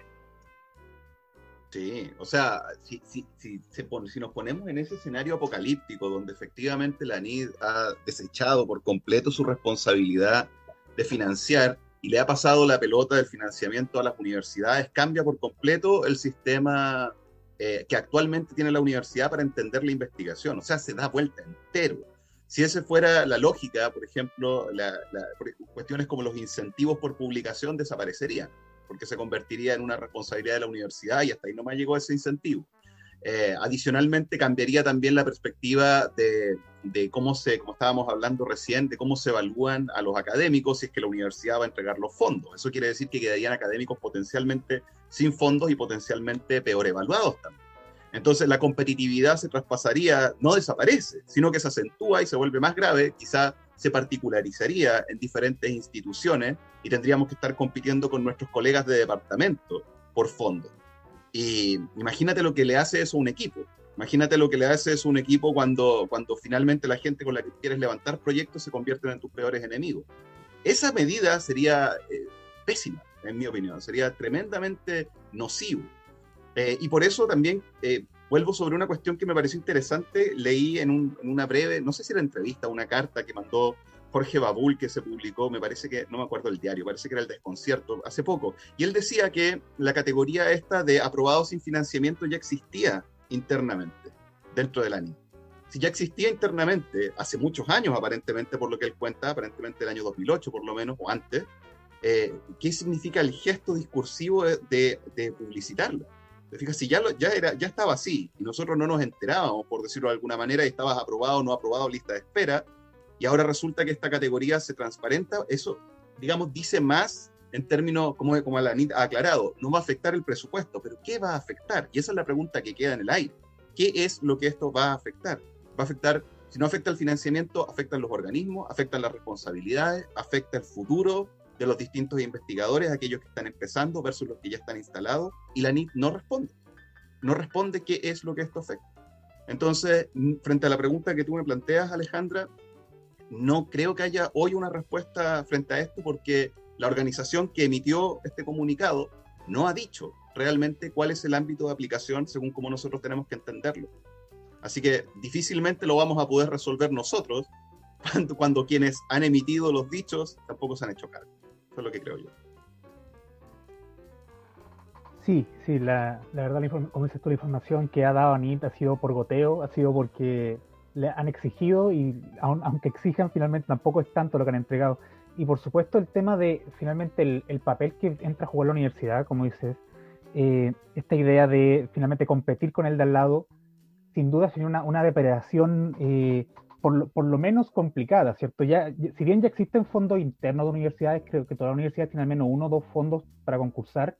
Sí, o sea, si, si, si, nos ponemos en ese escenario apocalíptico donde efectivamente la NID ha desechado por completo su responsabilidad de financiar y le ha pasado la pelota del financiamiento a las universidades, cambia por completo el sistema eh, que actualmente tiene la universidad para entender la investigación, o sea, se da vuelta entero. Si esa fuera la lógica, por ejemplo, la, cuestiones como los incentivos por publicación desaparecerían porque se convertiría en una responsabilidad de la universidad y hasta ahí no me llegó ese incentivo. Eh, adicionalmente, cambiaría también la perspectiva de, de, cómo se, como estábamos hablando recién, de cómo se evalúan a los académicos si es que la universidad va a entregar los fondos. Eso quiere decir que quedarían académicos potencialmente sin fondos y potencialmente peor evaluados también. Entonces la competitividad se traspasaría, no desaparece, sino que se acentúa y se vuelve más grave, quizá se particularizaría en diferentes instituciones y tendríamos que estar compitiendo con nuestros colegas de departamento por fondo. Y imagínate lo que le hace eso a un equipo. Imagínate lo que le hace eso a un equipo cuando, cuando finalmente la gente con la que quieres levantar proyectos se convierten en tus peores enemigos. Esa medida sería eh, pésima, en mi opinión, sería tremendamente nocivo. Eh, y por eso también eh, vuelvo sobre una cuestión que me pareció interesante. Leí en, una breve, no sé si era entrevista, una carta que mandó Jorge Babul que se publicó, me parece que, no me acuerdo el diario, parece que era el desconcierto, hace poco. Y él decía que la categoría esta de aprobados sin financiamiento ya existía internamente dentro del ANI. Si ya existía internamente hace muchos años, aparentemente, por lo que él cuenta, aparentemente el año 2008 por lo menos, o antes, eh, ¿qué significa el gesto discursivo de, de, de publicitarla? fijas, si ya, ya, era, ya estaba así y nosotros no nos enterábamos, por decirlo de alguna manera, y estabas aprobado no aprobado, lista de espera, y ahora resulta que esta categoría se transparenta, eso, digamos, dice más en términos, como, como la ha aclarado, no va a afectar el presupuesto, pero ¿qué va a afectar? Y esa es la pregunta que queda en el aire. ¿Qué es lo que esto va a afectar? Va a afectar, si no afecta el financiamiento, afectan los organismos, afectan las responsabilidades, afecta el futuro de los distintos investigadores, aquellos que están empezando versus los que ya están instalados, y la NIT no responde. No responde qué es lo que esto afecta. Entonces, frente a la pregunta que tú me planteas, Alejandra, no creo que haya hoy una respuesta frente a esto porque la organización que emitió este comunicado no ha dicho realmente cuál es el ámbito de aplicación según como nosotros tenemos que entenderlo. Así que difícilmente lo vamos a poder resolver nosotros cuando, cuando quienes han emitido los dichos tampoco se han hecho cargo. Lo que creo yo. Sí, sí, la, verdad, como dices tú, la información que ha dado ANIT ha sido por goteo, ha sido porque le han exigido y aunque exijan, finalmente tampoco es tanto lo que han entregado. Y por supuesto el tema de finalmente el, papel que entra a jugar la universidad, como dices, eh, esta idea de finalmente competir con el de al lado, sin duda sería una, una depredación eh, por lo, menos complicada, ¿cierto? Si bien ya existen fondos internos de universidades, creo que toda la universidad tiene al menos uno o dos fondos para concursar.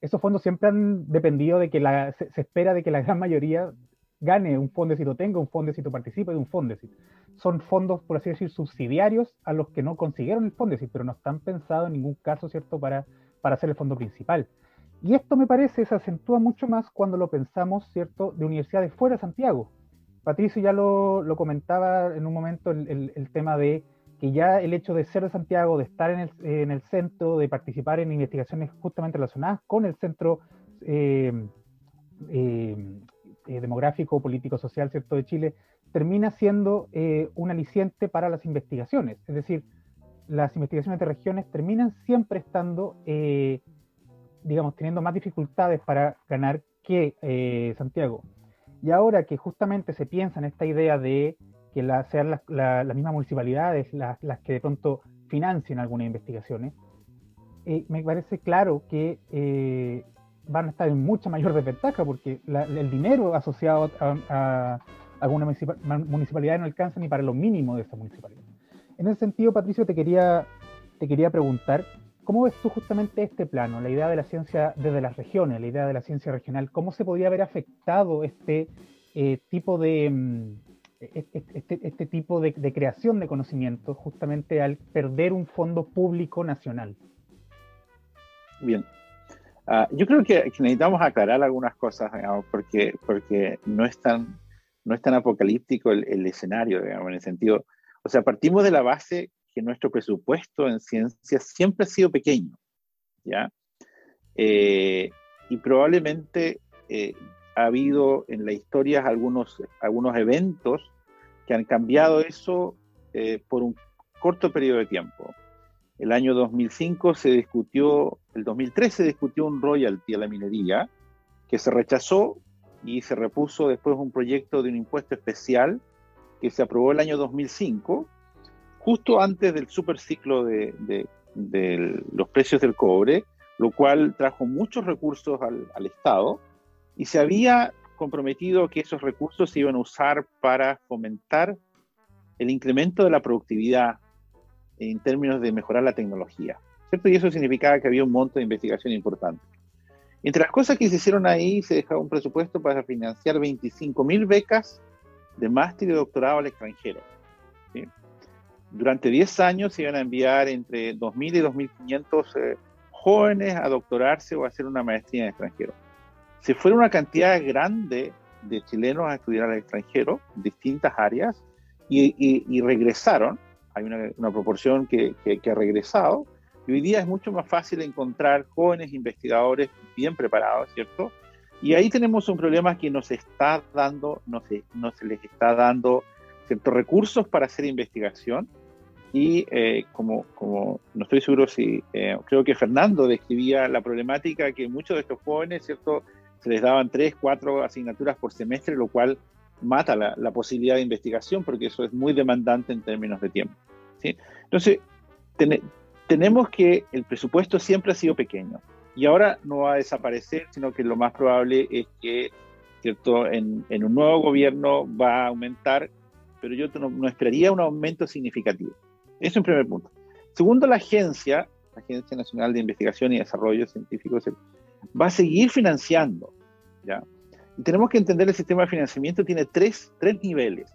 Esos fondos siempre han dependido de que se, espera de que la gran mayoría gane un fondecito, tenga un fondecito, participe de un fondecito. Son fondos, por así decir, subsidiarios a los que no consiguieron el fondecito, pero no están pensados en ningún caso, ¿cierto?, para, para hacer el fondo principal. Y esto me parece se acentúa mucho más cuando lo pensamos, ¿cierto?, de universidades fuera de Santiago Patricio ya lo, comentaba en un momento el, tema de que ya el hecho de ser de Santiago, de estar en el, en el centro, de participar en investigaciones justamente relacionadas con el centro eh, eh, eh, demográfico, político, social, ¿cierto?, de Chile, termina siendo un aliciente para las investigaciones. Es decir, las investigaciones de regiones terminan siempre estando, digamos, teniendo más dificultades para ganar que Santiago. Y ahora que justamente se piensa en esta idea de que sean las, mismas municipalidades las, que de pronto financien algunas investigaciones, eh, me parece claro que eh, van a estar en mucha mayor desventaja porque el dinero asociado a, alguna municipalidad no alcanza ni para lo mínimo de esa municipalidad. En ese sentido, Patricio, te quería, te quería preguntar, ¿cómo ves tú justamente este plano, la idea de la ciencia desde las regiones, la idea de la ciencia regional? ¿Cómo se podría haber afectado este eh, tipo de... Mm, este, este, este, tipo de, creación de conocimiento justamente al perder un fondo público nacional. Bien. Ah, yo creo que, necesitamos aclarar algunas cosas, porque, porque no, es tan, no es tan apocalíptico el, escenario, digamos, en el sentido, o sea, partimos de la base que nuestro presupuesto en ciencia siempre ha sido pequeño, ¿ya? Eh, y probablemente eh, ha habido en la historia algunos, algunos eventos que han cambiado eso eh, por un corto periodo de tiempo. El año 2005 se discutió, el 2003 se discutió un royalty a la minería que se rechazó y se repuso después un proyecto de un impuesto especial que se aprobó el año 2005, justo antes del superciclo de, de, los precios del cobre, lo cual trajo muchos recursos al, Estado y se había comprometido que esos recursos se iban a usar para fomentar el incremento de la productividad en términos de mejorar la tecnología. Y eso significaba que había un monto de investigación importante. Entre las cosas que se hicieron ahí, se dejaba un presupuesto para financiar 25.000 becas de máster y doctorado al extranjero. Durante 10 años se iban a enviar entre 2.000 y 2.500 eh, jóvenes a doctorarse o a hacer una maestría en extranjero se fueron una cantidad grande de chilenos a estudiar al extranjero, distintas áreas, y, regresaron. Hay una, proporción que, ha regresado. Y hoy día es mucho más fácil encontrar jóvenes investigadores bien preparados, ¿cierto? Y ahí tenemos un problema que nos está dando, no se, no se les está dando ciertos recursos para hacer investigación. Y eh, como, no estoy seguro si, eh, creo que Fernando describía la problemática que muchos de estos jóvenes, ¿cierto? se les daban tres, cuatro asignaturas por semestre, lo cual mata la, posibilidad de investigación porque eso es muy demandante en términos de tiempo. ¿sí? Entonces, tenemos que el presupuesto siempre ha sido pequeño y ahora no va a desaparecer, sino que lo más probable es que ¿cierto? En, un nuevo gobierno va a aumentar, pero yo no, esperaría un aumento significativo. Eso en primer punto. Segundo, la agencia, la Agencia Nacional de Investigación y Desarrollo Científico, va a seguir financiando. ¿ya? Y tenemos que entender el sistema de financiamiento tiene tres, tres niveles.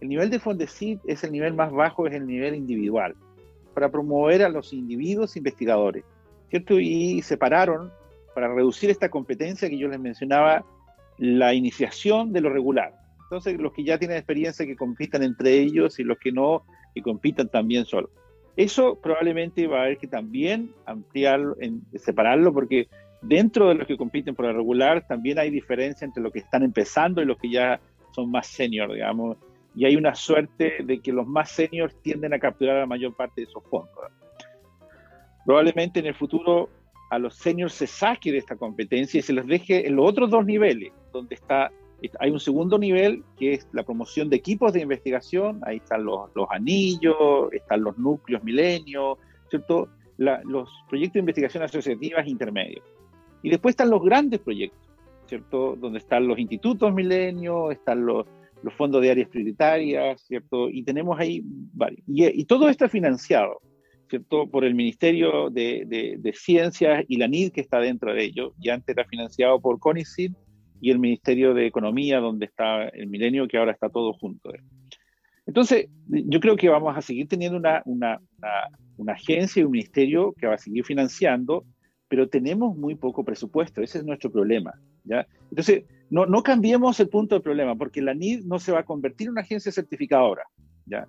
El nivel de Fondesit es el nivel más bajo, es el nivel individual, para promover a los individuos investigadores, ¿cierto? Y separaron, para reducir esta competencia que yo les mencionaba, la iniciación de lo regular. Entonces, los que ya tienen experiencia que compitan entre ellos y los que no, que compitan también solos. Eso probablemente va a haber que también ampliarlo, en, separarlo, porque dentro de los que compiten por el regular también hay diferencia entre los que están empezando y los que ya son más senior, digamos. Y hay una suerte de que los más seniors tienden a capturar la mayor parte de esos fondos. Probablemente en el futuro a los seniors se saque de esta competencia y se les deje en los otros dos niveles, donde está, hay un segundo nivel que es la promoción de equipos de investigación, ahí están los, los anillos, están los núcleos milenios, ¿cierto? los proyectos de investigación asociativas intermedios. Y después están los grandes proyectos, ¿cierto? Donde están los institutos milenio, están los, los fondos de áreas prioritarias, ¿cierto? Y tenemos ahí varios. Y, todo esto es financiado, ¿cierto? Por el Ministerio de, de, Ciencias y la NID que está dentro de ello. Y antes era financiado por CONICIT y el Ministerio de Economía, donde está el Milenio, que ahora está todo junto. Entonces, yo creo que vamos a seguir teniendo una, una, una, agencia y un ministerio que va a seguir financiando pero tenemos muy poco presupuesto, ese es nuestro problema. ¿ya? Entonces, no, no cambiemos el punto del problema, porque la NID no se va a convertir en una agencia certificadora. ¿ya?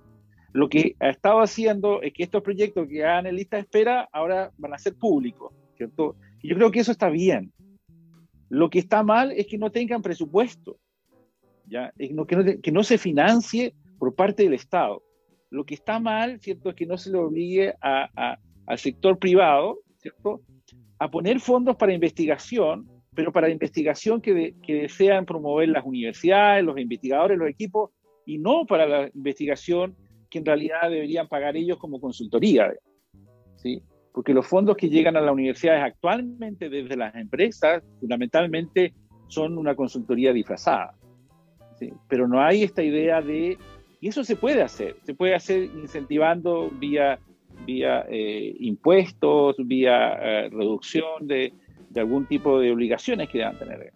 lo que ha estado haciendo es que estos proyectos que hagan en lista de espera ahora van a ser públicos, ¿cierto? Y yo creo que eso está bien. Lo que está mal es que no tengan presupuesto, ¿ya? Que no, que no se financie por parte del Estado. Lo que está mal, ¿cierto?, es que no se le obligue al sector privado, ¿cierto?, a poner fondos para investigación, pero para investigación que, que desean promover las universidades, los investigadores, los equipos, y no para la investigación que en realidad deberían pagar ellos como consultoría. ¿sí? Porque los fondos que llegan a las universidades actualmente desde las empresas, fundamentalmente, son una consultoría disfrazada. ¿sí? Pero no hay esta idea de y eso se puede hacer, se puede hacer incentivando vía, vía eh, impuestos, vía eh, reducción de, de, algún tipo de obligaciones que deban tener.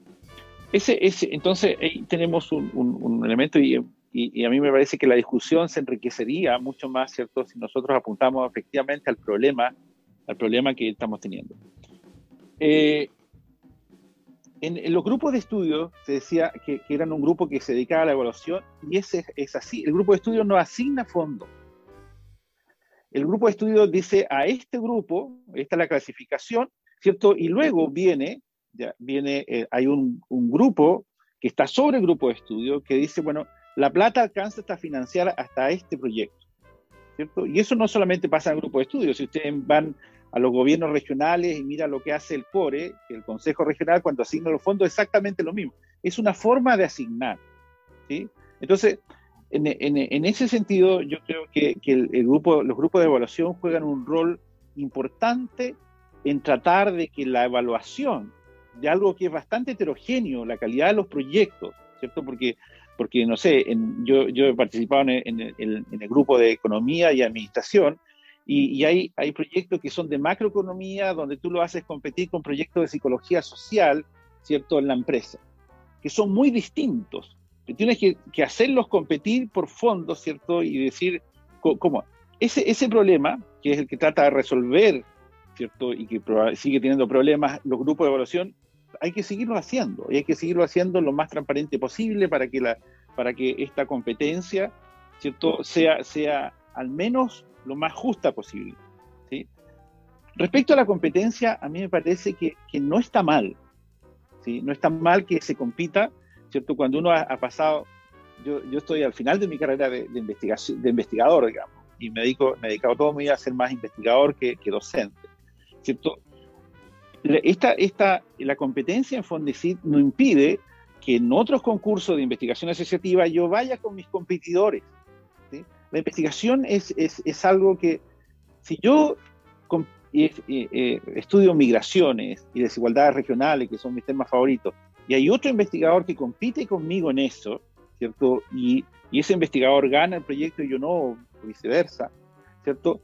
Ese, ese, entonces, ahí tenemos un, un, elemento y, y, a mí me parece que la discusión se enriquecería mucho más, ¿cierto?, si nosotros apuntamos efectivamente al problema, al problema que estamos teniendo. Eh, en, los grupos de estudio se decía que, eran un grupo que se dedicaba a la evaluación y ese es así. El grupo de estudio no asigna fondos. El grupo de estudio dice a este grupo, esta es la clasificación, ¿cierto? Y luego viene, ya viene, eh, hay un, un, grupo que está sobre el grupo de estudio que dice, bueno, la plata alcanza hasta financiar hasta este proyecto, ¿cierto? Y eso no solamente pasa en el grupo de estudio, si ustedes van a los gobiernos regionales y mira lo que hace el CORE, el Consejo Regional, cuando asigna los fondos, exactamente lo mismo. Es una forma de asignar. ¿sí? Entonces, en, en, ese sentido, yo creo que, que el, grupo, los grupos de evaluación juegan un rol importante en tratar de que la evaluación de algo que es bastante heterogéneo, la calidad de los proyectos, ¿cierto? Porque, porque no sé, yo, yo he participado en el grupo de economía y administración, y, hay, hay proyectos que son de macroeconomía, donde tú lo haces competir con proyectos de psicología social, ¿cierto?, en la empresa, que son muy distintos. Que tienes que, que hacerlos competir por fondos, ¿cierto? Y decir, ¿cómo? Ese, ese problema, que es el que trata de resolver, ¿cierto? Y que sigue teniendo problemas los grupos de evaluación, hay que seguirlo haciendo, y hay que seguirlo haciendo lo más transparente posible para que, la, para que esta competencia, ¿cierto?, sea, sea al menos lo más justa posible. ¿sí? Respecto a la competencia, a mí me parece que, que no está mal. ¿sí? No está mal que se compita, ¿cierto? Cuando uno ha, pasado, yo, yo, estoy al final de mi carrera de, investigación, de investigador, digamos, y me, dedico, me he dedicado todo mi vida a ser más investigador que, que docente, ¿cierto? Esta, esta, la competencia en Fondesit no impide que en otros concursos de investigación asociativa yo vaya con mis competidores, la investigación es, es, es algo que, si yo eh, estudio migraciones y desigualdades regionales, que son mis temas favoritos, y hay otro investigador que compite conmigo en eso, ¿cierto? Y, y ese investigador gana el proyecto y yo no, o viceversa, ¿cierto?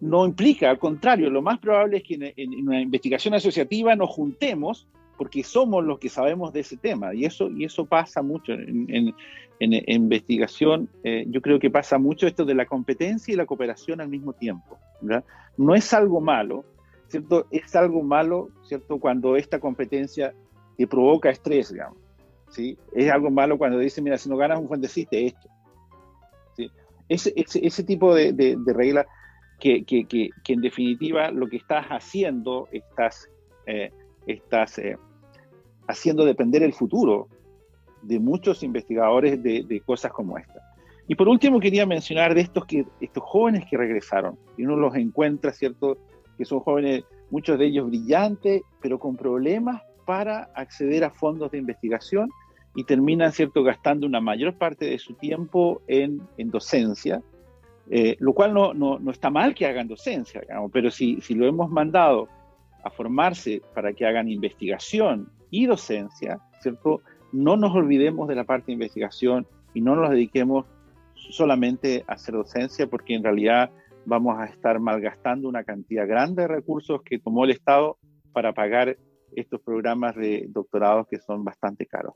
No implica, al contrario, lo más probable es que en, en, una investigación asociativa nos juntemos porque somos los que sabemos de ese tema y eso, y eso pasa mucho en, en, investigación. Eh, yo creo que pasa mucho esto de la competencia y la cooperación al mismo tiempo. No es algo malo, ¿cierto? Es algo malo, ¿cierto? Cuando esta competencia te provoca estrés, digamos. ¿sí? Es algo malo cuando dicen, mira, si no ganas un fuenteciste, esto. ¿sí? Ese, ese, ese tipo de, de, de que, que, que, que, en definitiva lo que estás haciendo, estás... Eh, estás eh, haciendo depender el futuro de muchos investigadores de, cosas como esta. Y por último quería mencionar de estos, que, estos jóvenes que regresaron, y uno los encuentra, ¿cierto? Que son jóvenes, muchos de ellos brillantes, pero con problemas para acceder a fondos de investigación y terminan, ¿cierto?, gastando una mayor parte de su tiempo en, en docencia, eh, lo cual no, no, no, está mal que hagan docencia, pero si, si lo hemos mandado a formarse para que hagan investigación y docencia, ¿cierto? No nos olvidemos de la parte de investigación y no nos dediquemos solamente a hacer docencia porque en realidad vamos a estar malgastando una cantidad grande de recursos que tomó el Estado para pagar estos programas de doctorados que son bastante caros.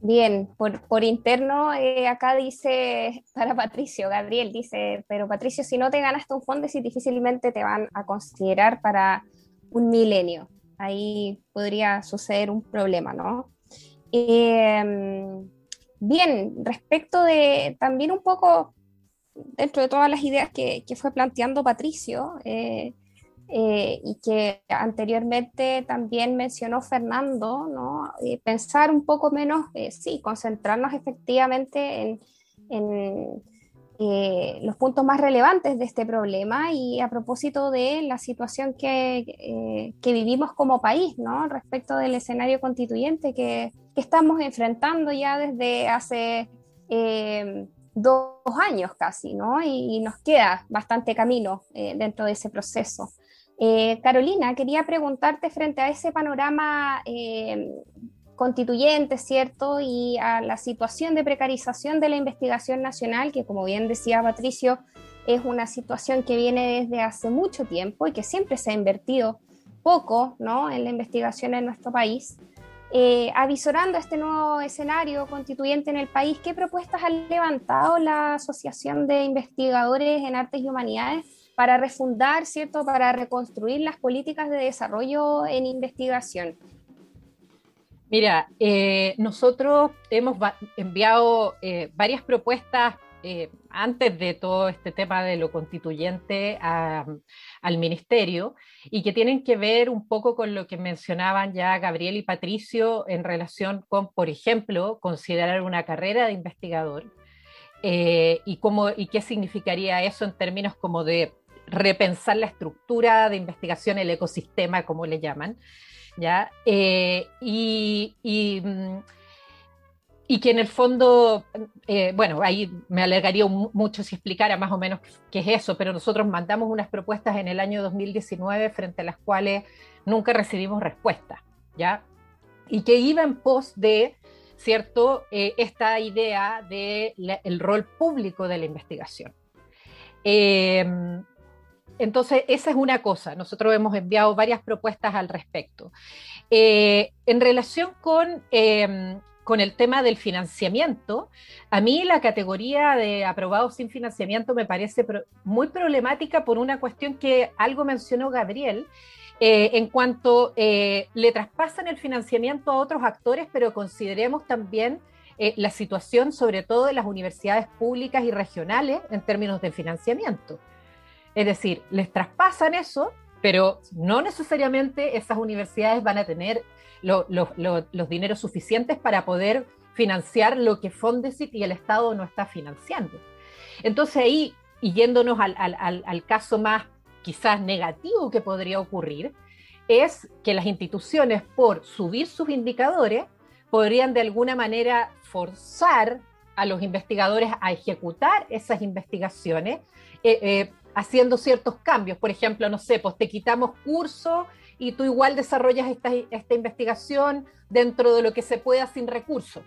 Bien, por, por interno eh, acá dice para Patricio, Gabriel dice, pero Patricio, si no te ganaste un fondo, si difícilmente te van a considerar para un milenio. Ahí podría suceder un problema, ¿no? Eh, bien, respecto de también un poco, dentro de todas las ideas que, fue planteando Patricio, eh, eh, y que anteriormente también mencionó Fernando, ¿no? pensar un poco menos, sí, concentrarnos efectivamente en, en eh, los puntos más relevantes de este problema y a propósito de la situación que, eh, que vivimos como país, ¿no? Respecto del escenario constituyente que, que estamos enfrentando ya desde hace eh, dos años casi, ¿no? Y, nos queda bastante camino dentro de ese proceso. Carolina, quería preguntarte frente a ese panorama constituyentes, ¿cierto? Y a la situación de precarización de la investigación nacional, que como bien decía Patricio, es una situación que viene desde hace mucho tiempo y que siempre se ha invertido poco ¿no? en la investigación en nuestro país. Eh, avisorando este nuevo escenario constituyente en el país, ¿qué propuestas ha levantado la Asociación de Investigadores en Artes y Humanidades para refundar, ¿cierto? para reconstruir las políticas de desarrollo en investigación? Mira, eh, nosotros hemos enviado eh, varias propuestas eh, antes de todo este tema de lo constituyente al ministerio y que tienen que ver un poco con lo que mencionaban ya Gabriel y Patricio en relación con, por ejemplo, considerar una carrera de investigador y, cómo, y qué significaría eso en términos como de repensar la estructura de investigación, el ecosistema, como le llaman. ¿Ya? Eh, y, mm, y, que en el fondo, eh, bueno, ahí me alegaría mucho si explicara más o menos qué es eso, pero nosotros mandamos unas propuestas en el año 2019 frente a las cuales nunca recibimos respuesta, ¿ya? Y que iba en pos de, ¿cierto?, eh, esta idea del el rol público de la investigación. Entonces, esa es una cosa. Nosotros hemos enviado varias propuestas al respecto. Eh, en relación em, con, el tema del financiamiento, a mí la categoría de aprobados sin financiamiento me parece muy problemática por una cuestión que algo mencionó Gabriel, eh, en cuanto eh, le traspasan el financiamiento a otros actores, pero consideremos también la situación sobre todo de las universidades públicas y regionales en términos de financiamiento. Es decir, les traspasan eso, pero no necesariamente esas universidades van a tener los dineros suficientes para poder financiar lo que Fondesit y el Estado no está financiando. Entonces ahí, y yéndonos al, caso más quizás negativo que podría ocurrir, es que las instituciones, por subir sus indicadores, podrían de alguna manera forzar a los investigadores a ejecutar esas investigaciones, eh, eh, haciendo ciertos cambios. Por ejemplo, no sé, pues te quitamos curso y tú igual desarrollas esta, investigación dentro de lo que se pueda sin recursos,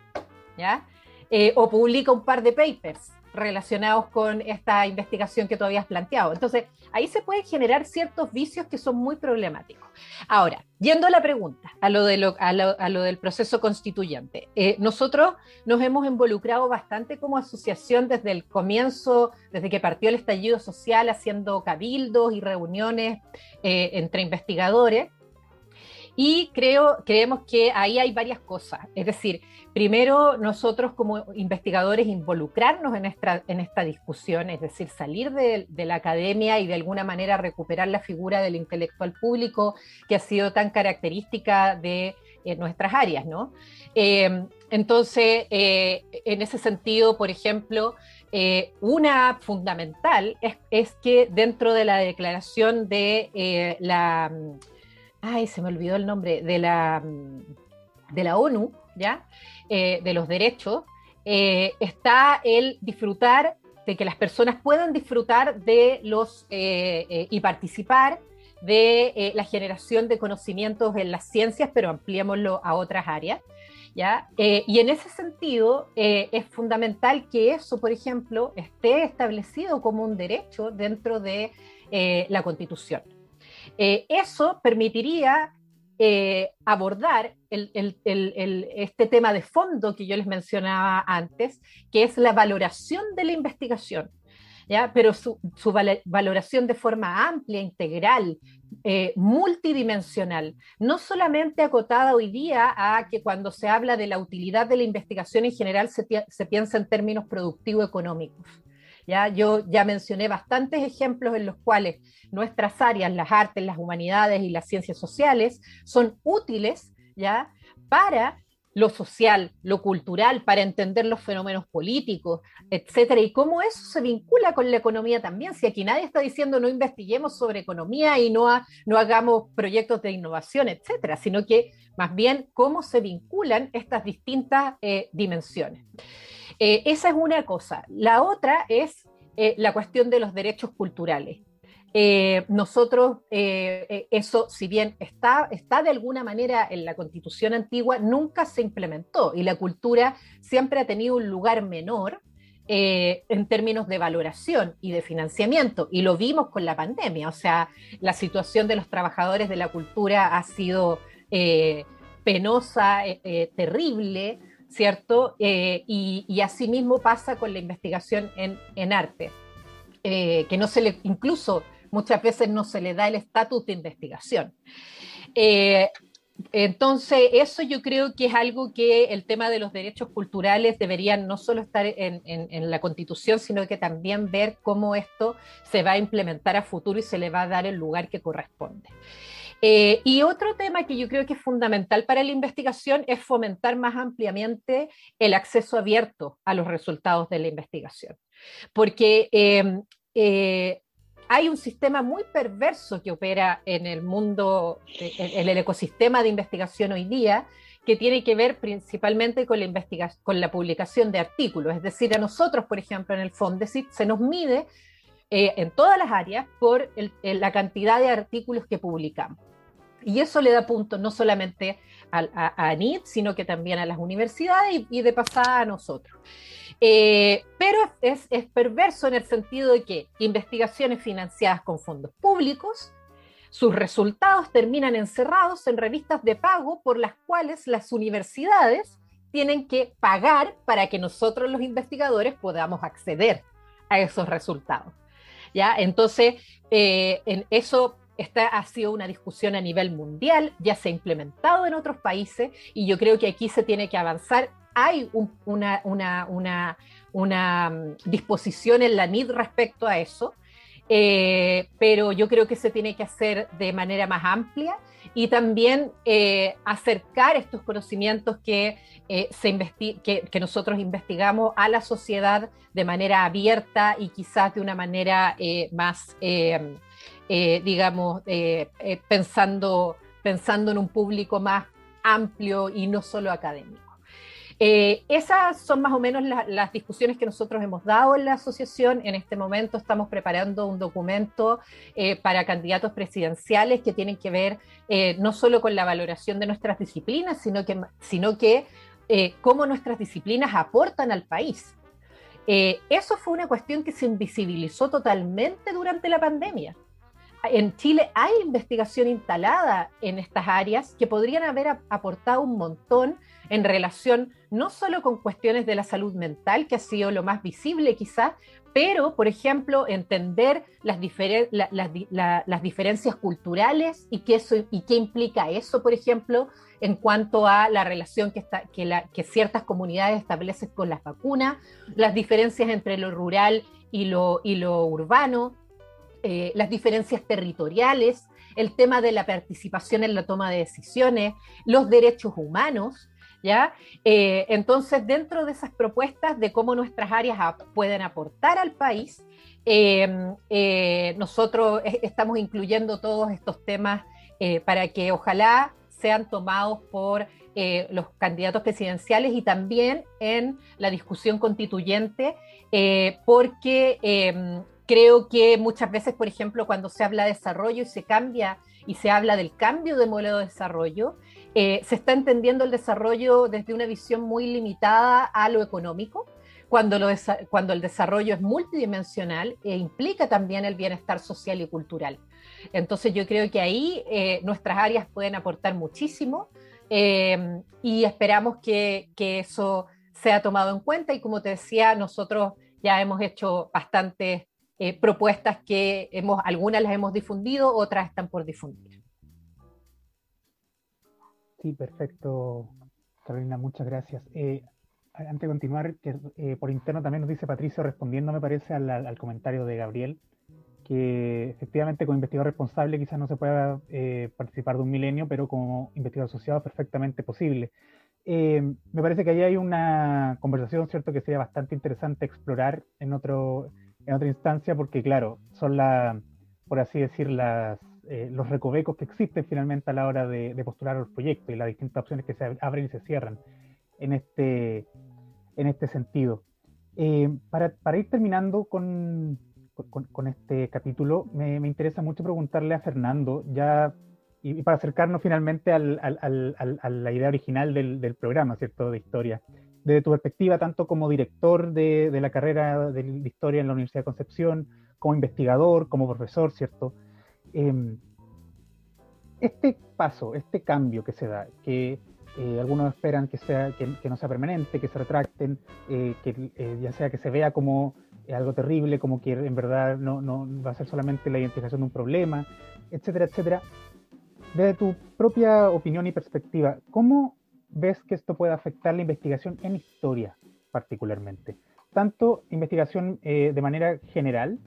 ¿ya? Eh, o publica un par de papers relacionados con esta investigación que tú habías planteado. Entonces, ahí se pueden generar ciertos vicios que son muy problemáticos. Ahora, yendo a la pregunta, a lo, de lo, a lo, del proceso constituyente, eh, nosotros nos hemos involucrado bastante como asociación desde el comienzo, desde que partió el estallido social, haciendo cabildos y reuniones eh, entre investigadores. Y creemos que ahí hay varias cosas. Es decir, primero nosotros como investigadores involucrarnos en esta, en esta discusión, es decir, salir de, la academia y de alguna manera recuperar la figura del intelectual público que ha sido tan característica de eh, nuestras áreas, ¿no? Eh, entonces, eh, en ese sentido, por ejemplo, una fundamental es, que dentro de la declaración de la ay, se me olvidó el nombre, de la, de la ONU, ¿ya? Eh, de los derechos, eh, está el disfrutar, de que las personas puedan disfrutar de los eh, y participar de la generación de conocimientos en las ciencias, pero ampliémoslo a otras áreas. ¿Ya? y en ese sentido, es fundamental que eso, por ejemplo, esté establecido como un derecho dentro de la Constitución. Eh, eso permitiría eh, abordar este tema de fondo que yo les mencionaba antes, que es la valoración de la investigación. ¿ya? pero su, valoración de forma amplia, integral, eh, multidimensional, no solamente acotada hoy día a que cuando se habla de la utilidad de la investigación en general se, se piensa en términos productivo-económicos. ¿Ya? Yo ya mencioné bastantes ejemplos en los cuales nuestras áreas, las artes, las humanidades y las ciencias sociales, son útiles ¿ya? para lo social, lo cultural, para entender los fenómenos políticos, etcétera, y cómo eso se vincula con la economía también. Si aquí nadie está diciendo no investiguemos sobre economía y no, no hagamos proyectos de innovación, etcétera, sino que más bien cómo se vinculan estas distintas eh, dimensiones. Eh, esa es una cosa. La otra es eh, la cuestión de los derechos culturales. Eh, nosotros, eso, si bien está, está de alguna manera en la constitución antigua, nunca se implementó y la cultura siempre ha tenido un lugar menor en términos de valoración y de financiamiento, y lo vimos con la pandemia, o sea, la situación de los trabajadores de la cultura ha sido penosa, terrible, ¿cierto? Eh, y, y, asimismo pasa con la investigación en, arte, eh, que no se le, incluso muchas veces no se le da el estatus de investigación. Eh, entonces, eso yo creo que es algo que el tema de los derechos culturales deberían no solo estar en, en, la Constitución, sino que también ver cómo esto se va a implementar a futuro y se le va a dar el lugar que corresponde. Eh, y otro tema que yo creo que es fundamental para la investigación es fomentar más ampliamente el acceso abierto a los resultados de la investigación. Porque em, eh, hay un sistema muy perverso que opera en el mundo, en, el ecosistema de investigación hoy día, que tiene que ver principalmente con la, con la publicación de artículos. Es decir, a nosotros, por ejemplo, en el Fondesit se nos mide eh, en todas las áreas por la cantidad de artículos que publicamos. Y eso le da punto no solamente a, a, ANIT, sino que también a las universidades y, de pasada a nosotros. Eh, pero es, es, perverso en el sentido de que investigaciones financiadas con fondos públicos, sus resultados terminan encerrados en revistas de pago por las cuales las universidades tienen que pagar para que nosotros los investigadores podamos acceder a esos resultados. Entonces, eh, eso ha sido una discusión a nivel mundial, ya se ha implementado en otros países y yo creo que aquí se tiene que avanzar. Hay una, una, mm, disposición en la NID respecto a eso, eh, pero yo creo que se tiene que hacer de manera más amplia y también eh, acercar estos conocimientos que, eh, se que, nosotros investigamos a la sociedad de manera abierta y quizás de una manera más eh, digamos, eh, eh, pensando, pensando en un público más amplio y no solo académico. Esas son más o menos las discusiones que nosotros hemos dado en la asociación. En este momento estamos preparando un documento para candidatos presidenciales que tienen que ver no solo con la valoración de nuestras disciplinas, sino que, sino que cómo nuestras disciplinas aportan al país. eso fue una cuestión que se invisibilizó totalmente durante la pandemia en Chile hay investigación instalada en estas áreas que podrían haber aportado un montón en relación no solo con cuestiones de la salud mental, que ha sido lo más visible quizás, pero, por ejemplo, entender las, diferencias culturales y qué, implica eso, por ejemplo, en cuanto a la relación que, ciertas comunidades establecen con las vacunas, las diferencias entre lo rural y lo, y lo urbano, eh, las diferencias territoriales, el tema de la participación en la toma de decisiones, los derechos humanos, Eh, entonces, dentro de esas propuestas de cómo nuestras áreas pueden aportar al país, em, eh, nosotros estamos incluyendo todos estos temas para que ojalá sean tomados por los candidatos presidenciales y también en la discusión constituyente, porque em, Creo que muchas veces, por ejemplo, cuando se habla de desarrollo y se cambia y se habla del cambio de modelo de desarrollo, eh, se está entendiendo el desarrollo desde una visión muy limitada a lo económico, cuando, el desarrollo es multidimensional e implica también el bienestar social y cultural. Entonces yo creo que ahí eh, nuestras áreas pueden aportar muchísimo eh, y esperamos que, que, eso sea tomado en cuenta y como te decía, nosotros ya hemos hecho bastantes eh, propuestas que hemos, algunas las hemos difundido, otras están por difundir. Sí, perfecto, Carolina, muchas gracias. Eh, antes de continuar, que eh, por interno también nos dice Patricio, respondiendo, me parece, al, comentario de Gabriel, que efectivamente como investigador responsable quizás no se pueda participar de un milenio, pero como investigador asociado perfectamente posible. me parece que ahí hay una conversación, ¿cierto?, que sería bastante interesante explorar en otro, en otra instancia, porque claro, son la, por así decir, las, eh, los recovecos que existen finalmente a la hora de, postular los proyectos y las distintas opciones que se abren y se cierran en este, en este sentido. Eh, para, para, ir terminando con, con, este capítulo, me, me, interesa mucho preguntarle a Fernando, ya y, para acercarnos finalmente al, al, al, a la idea original del, del programa, ¿cierto?, de historia desde tu perspectiva, tanto como director de, la carrera de, historia en la Universidad de Concepción, como investigador, como profesor, ¿cierto? Em, este paso, este cambio que se da, que eh, algunos esperan que, sea, que, no sea permanente, que se retracten, eh, que eh, ya sea que se vea como algo terrible, como que en verdad no, no va a ser solamente la identificación de un problema, etcétera, etcétera. Desde tu propia opinión y perspectiva, ¿cómo ves que esto puede afectar la investigación en historia particularmente? Tanto investigación eh, de manera general,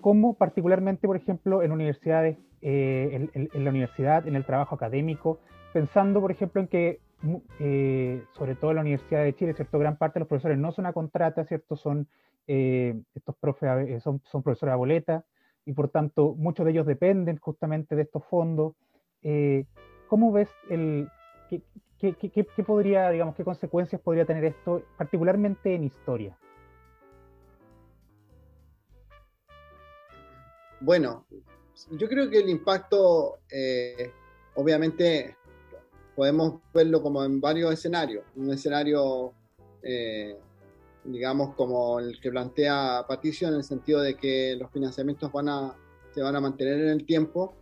como particularmente, por ejemplo, en universidades, eh, en, la universidad, en el trabajo académico, pensando, por ejemplo, en que, eh, sobre todo en la Universidad de Chile, ¿cierto? Gran parte de los profesores no son a contrata, ¿cierto? Son, estos profes, son, profesores a boleta, y por tanto, muchos de ellos dependen justamente de estos fondos. ¿Cómo ves el, ¿Qué, podría, digamos, qué consecuencias podría tener esto, particularmente en historia? Bueno, yo creo que el impacto, eh, obviamente, podemos verlo como en varios escenarios. Un escenario, eh, digamos, como el que plantea Patricio, en el sentido de que los financiamientos van a, se van a mantener en el tiempo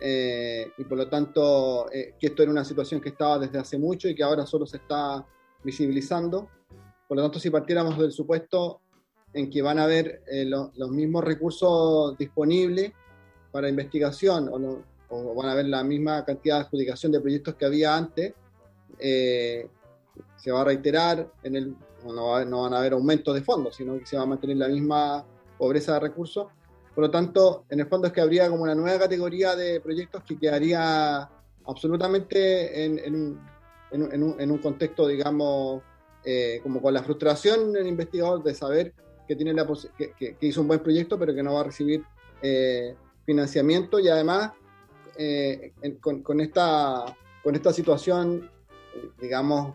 eh, y por lo tanto eh, que esto era una situación que estaba desde hace mucho y que ahora solo se está visibilizando. Por lo tanto, si partiéramos del supuesto en que van a haber eh, los mismos recursos disponibles para investigación o, van a haber la misma cantidad de adjudicación de proyectos que había antes, se va a reiterar, en el, no, no van a haber aumentos de fondos, sino que se va a mantener la misma pobreza de recursos. Por lo tanto, en el fondo es que habría como una nueva categoría de proyectos que quedaría absolutamente en, un, contexto, digamos, eh, como con la frustración del investigador de saber que, tiene que, hizo un buen proyecto, pero que no va a recibir eh, financiamiento y además eh, con, esta, con esta situación, digamos,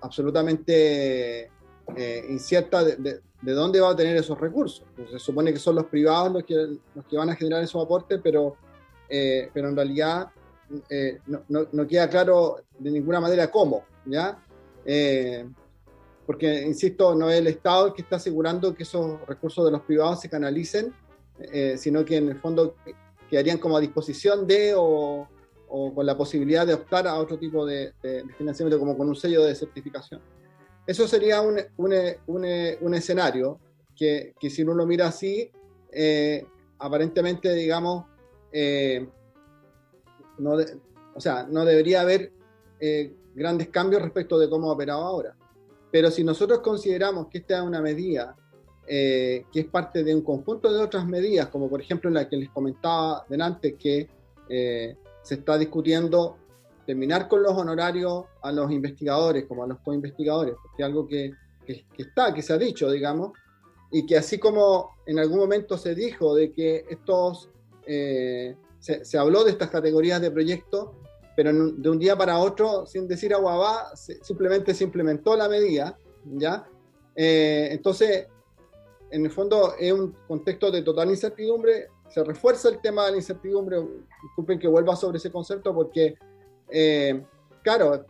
absolutamente incierta de, de dónde va a tener esos recursos. Pues se supone que son los privados los que, los que van a generar esos aportes, pero, eh, pero en realidad eh, no, no, queda claro de ninguna manera cómo, ¿ya? Eh, porque, insisto, no es el Estado el que está asegurando que esos recursos de los privados se canalicen, sino que en el fondo quedarían como a disposición de o, o con la posibilidad de optar a otro tipo de, de financiamiento, como con un sello de certificación. Eso sería un, un, escenario que, que, si uno lo mira así, eh, aparentemente, digamos, eh, no o sea, no debería haber eh, grandes cambios respecto de cómo ha operado ahora. Pero si nosotros consideramos que esta es una medida que es parte de un conjunto de otras medidas, como por ejemplo la que les comentaba delante, que se está discutiendo terminar con los honorarios a los investigadores como a los co-investigadores, porque es algo que, que, está, que se ha dicho, digamos, y que así como en algún momento se dijo de que estos, eh, se, se, habló de estas categorías de proyectos, pero de un día para otro, sin decir agua va, simplemente se implementó la medida, ¿ya? Eh, entonces, en el fondo es un contexto de total incertidumbre, se refuerza el tema de la incertidumbre, disculpen que vuelva sobre ese concepto porque eh, claro,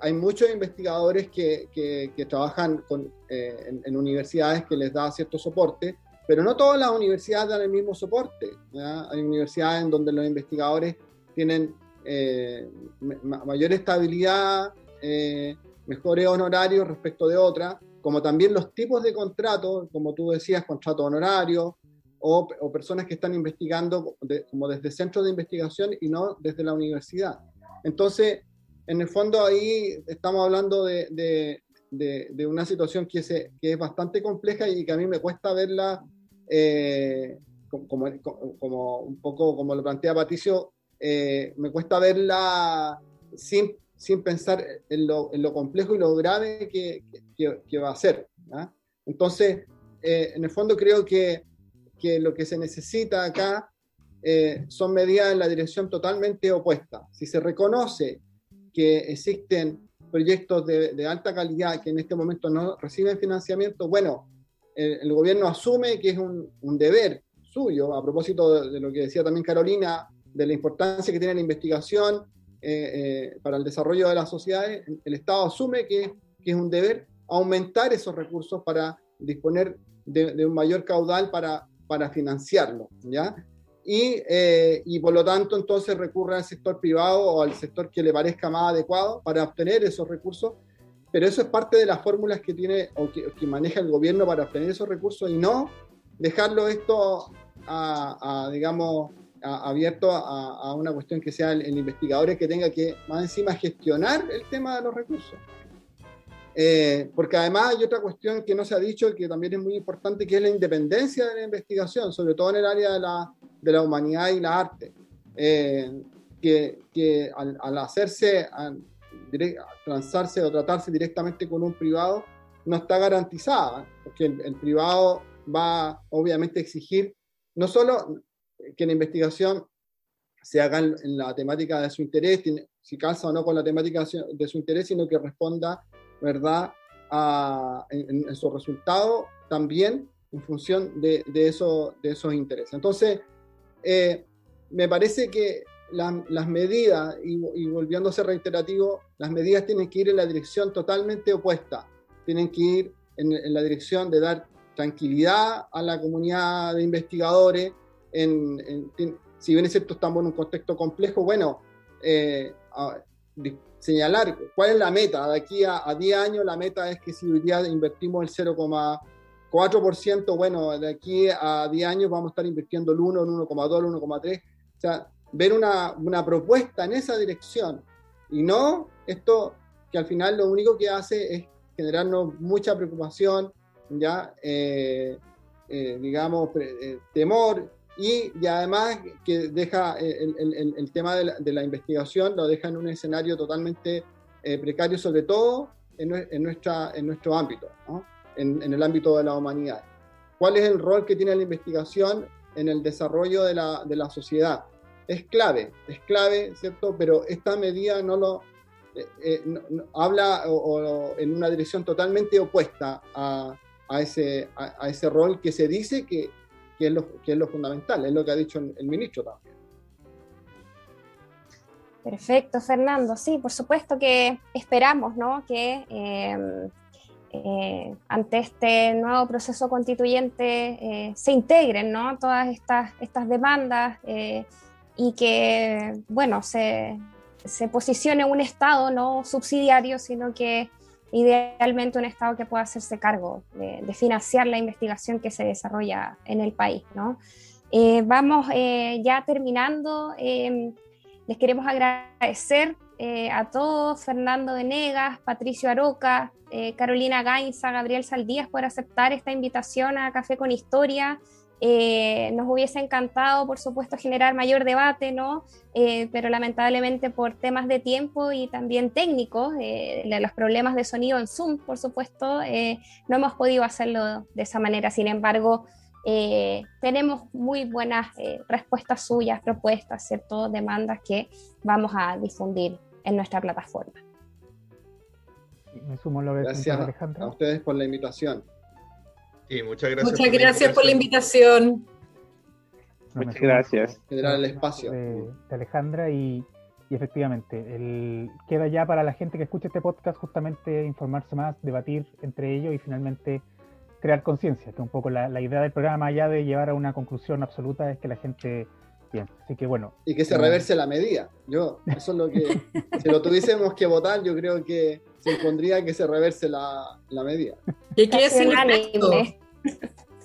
hay muchos investigadores que, que, trabajan con, eh, en, universidades que les da cierto soporte, pero no todas las universidades dan el mismo soporte. Hay universidades en donde los investigadores tienen eh, mayor estabilidad, mejores honorarios respecto de otras, como también los tipos de contratos, como tú decías, contrato honorario, o, personas que están investigando como desde centros de investigación y no desde la universidad. Entonces, en el fondo ahí estamos hablando de, una situación que, es bastante compleja y que a mí me cuesta verla eh, como, como, un poco como lo plantea Patricio, eh, me cuesta verla sin, sin pensar en lo, en lo, complejo y lo grave que, que, va a ser. Entonces, eh, en el fondo creo que, que, lo que se necesita acá son medidas en la dirección totalmente opuesta. Si se reconoce que existen proyectos de, de, alta calidad que en este momento no reciben financiamiento, bueno, el, gobierno asume que es un, un, deber suyo, a propósito de, lo que decía también Carolina, de la importancia que tiene la investigación eh, eh, para el desarrollo de las sociedades, el Estado asume que, que, es un deber aumentar esos recursos para disponer de, de un mayor caudal para, para financiarlo, ¿ya? y, eh, y, por lo tanto entonces recurre al sector privado o al sector que le parezca más adecuado para obtener esos recursos, pero eso es parte de las fórmulas que tiene o que, que maneja el gobierno para obtener esos recursos y no dejarlo esto a, digamos, abierto a, una cuestión que sea el, investigador que tenga que más encima gestionar el tema de los recursos. Eh, porque además hay otra cuestión que no se ha dicho que también es muy importante, que es la independencia de la investigación, sobre todo en el área de la, de la humanidad y la arte, eh, que, que al, hacerse, al, o tratarse directamente con un privado, no está garantizada, porque el, el privado va obviamente a exigir no solo que la investigación se haga en, la temática de su interés, si calza o no con la temática de su interés, sino que responda, ¿verdad?, a, en, en, su resultado también en función de, de, eso, de esos intereses. Entonces, eh, me parece que la, las medidas, y, y ser reiterativo, las medidas tienen que ir en la dirección totalmente opuesta, tienen que ir en, en la dirección de dar tranquilidad a la comunidad de investigadores. En, en, si bien es cierto, estamos en un contexto complejo, bueno, eh, a, señalar cuál es la meta. De aquí a, a, 10 años, la meta es que si hoy día invertimos el 0,4%, bueno, de aquí a 10 años vamos a estar invirtiendo el 1, el 1,2, el 1,3. O sea, ver una, una propuesta en esa dirección y no esto que al final lo único que hace es generarnos mucha preocupación, ya eh, eh, digamos, eh, temor y, y, además que deja el, el, el tema de la, de la, investigación, lo deja en un escenario totalmente precario, sobre todo en, en, nuestra, en nuestro ámbito, ¿no? en, en, el ámbito de la humanidad. ¿Cuál es el rol que tiene la investigación en el desarrollo de la, de la sociedad? Es clave, es clave, ¿cierto? Pero esta medida no lo, eh, no, no, habla o, o en una dirección totalmente opuesta a, a ese, a, a ese rol que se dice que, que, es lo, fundamental, es lo que ha dicho el ministro también. Perfecto, Fernando. Sí, por supuesto que esperamos ¿no? que eh, eh, ante este nuevo proceso constituyente eh, se integren ¿no? todas estas, estas demandas eh, y que bueno, se, se, posicione un Estado no subsidiario, sino que idealmente un Estado que pueda hacerse cargo de, financiar la investigación que se desarrolla en el país. ¿no? Eh, vamos eh, ya terminando. Eh, les queremos agradecer a todos, Fernando Venegas, Patricio Aroca, Carolina Gainza, Gabriel Saldías, por aceptar esta invitación a Café con Historia. Eh, nos hubiese encantado, por supuesto, generar mayor debate, ¿no? Eh, pero lamentablemente por temas de tiempo y también técnicos, eh, los problemas de sonido en Zoom, por supuesto, eh, no hemos podido hacerlo de esa manera. Sin embargo, tenemos muy buenas respuestas suyas, propuestas, ¿cierto? Demandas que vamos a difundir en nuestra plataforma. Me sumo lo que Gracias a ustedes por la invitación. Sí, muchas gracias. Muchas por gracias la por la invitación. Muchas gracias. Generar el espacio. De, de Alejandra y, y efectivamente, el, queda ya para la gente que escuche este podcast justamente informarse más, debatir entre ellos y finalmente crear conciencia, que un poco la, la, idea del programa, allá de llevar a una conclusión absoluta, es que la gente piensa. Así que bueno. Y que se reverse la medida. Yo, eso es lo que, si lo tuviésemos que votar, yo creo que se impondría que se reverse la, la medida. Que quede sin efecto.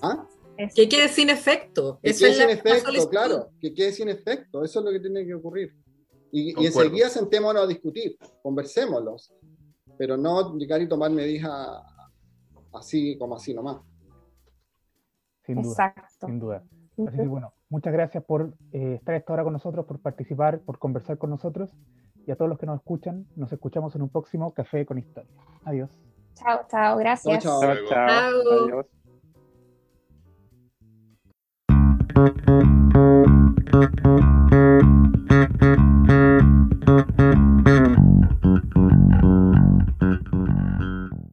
¿Ah? Que quede sin efecto. Que quede sin efecto, claro. Que quede sin efecto. Eso es lo que tiene que ocurrir. Y, y enseguida sentémonos a discutir, conversémoslos, pero no llegar y tomar medidas así como así nomás. Sin duda. Exacto. Sin duda. Así que bueno, muchas gracias por eh, estar esta hora con nosotros, por participar, por conversar con nosotros. Y a todos los que nos escuchan, nos escuchamos en un próximo Café con Historia. Adiós. Chao, chao, gracias. Chao, Chao, chao. Chao. Adiós.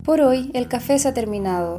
Por hoy el café se ha terminado,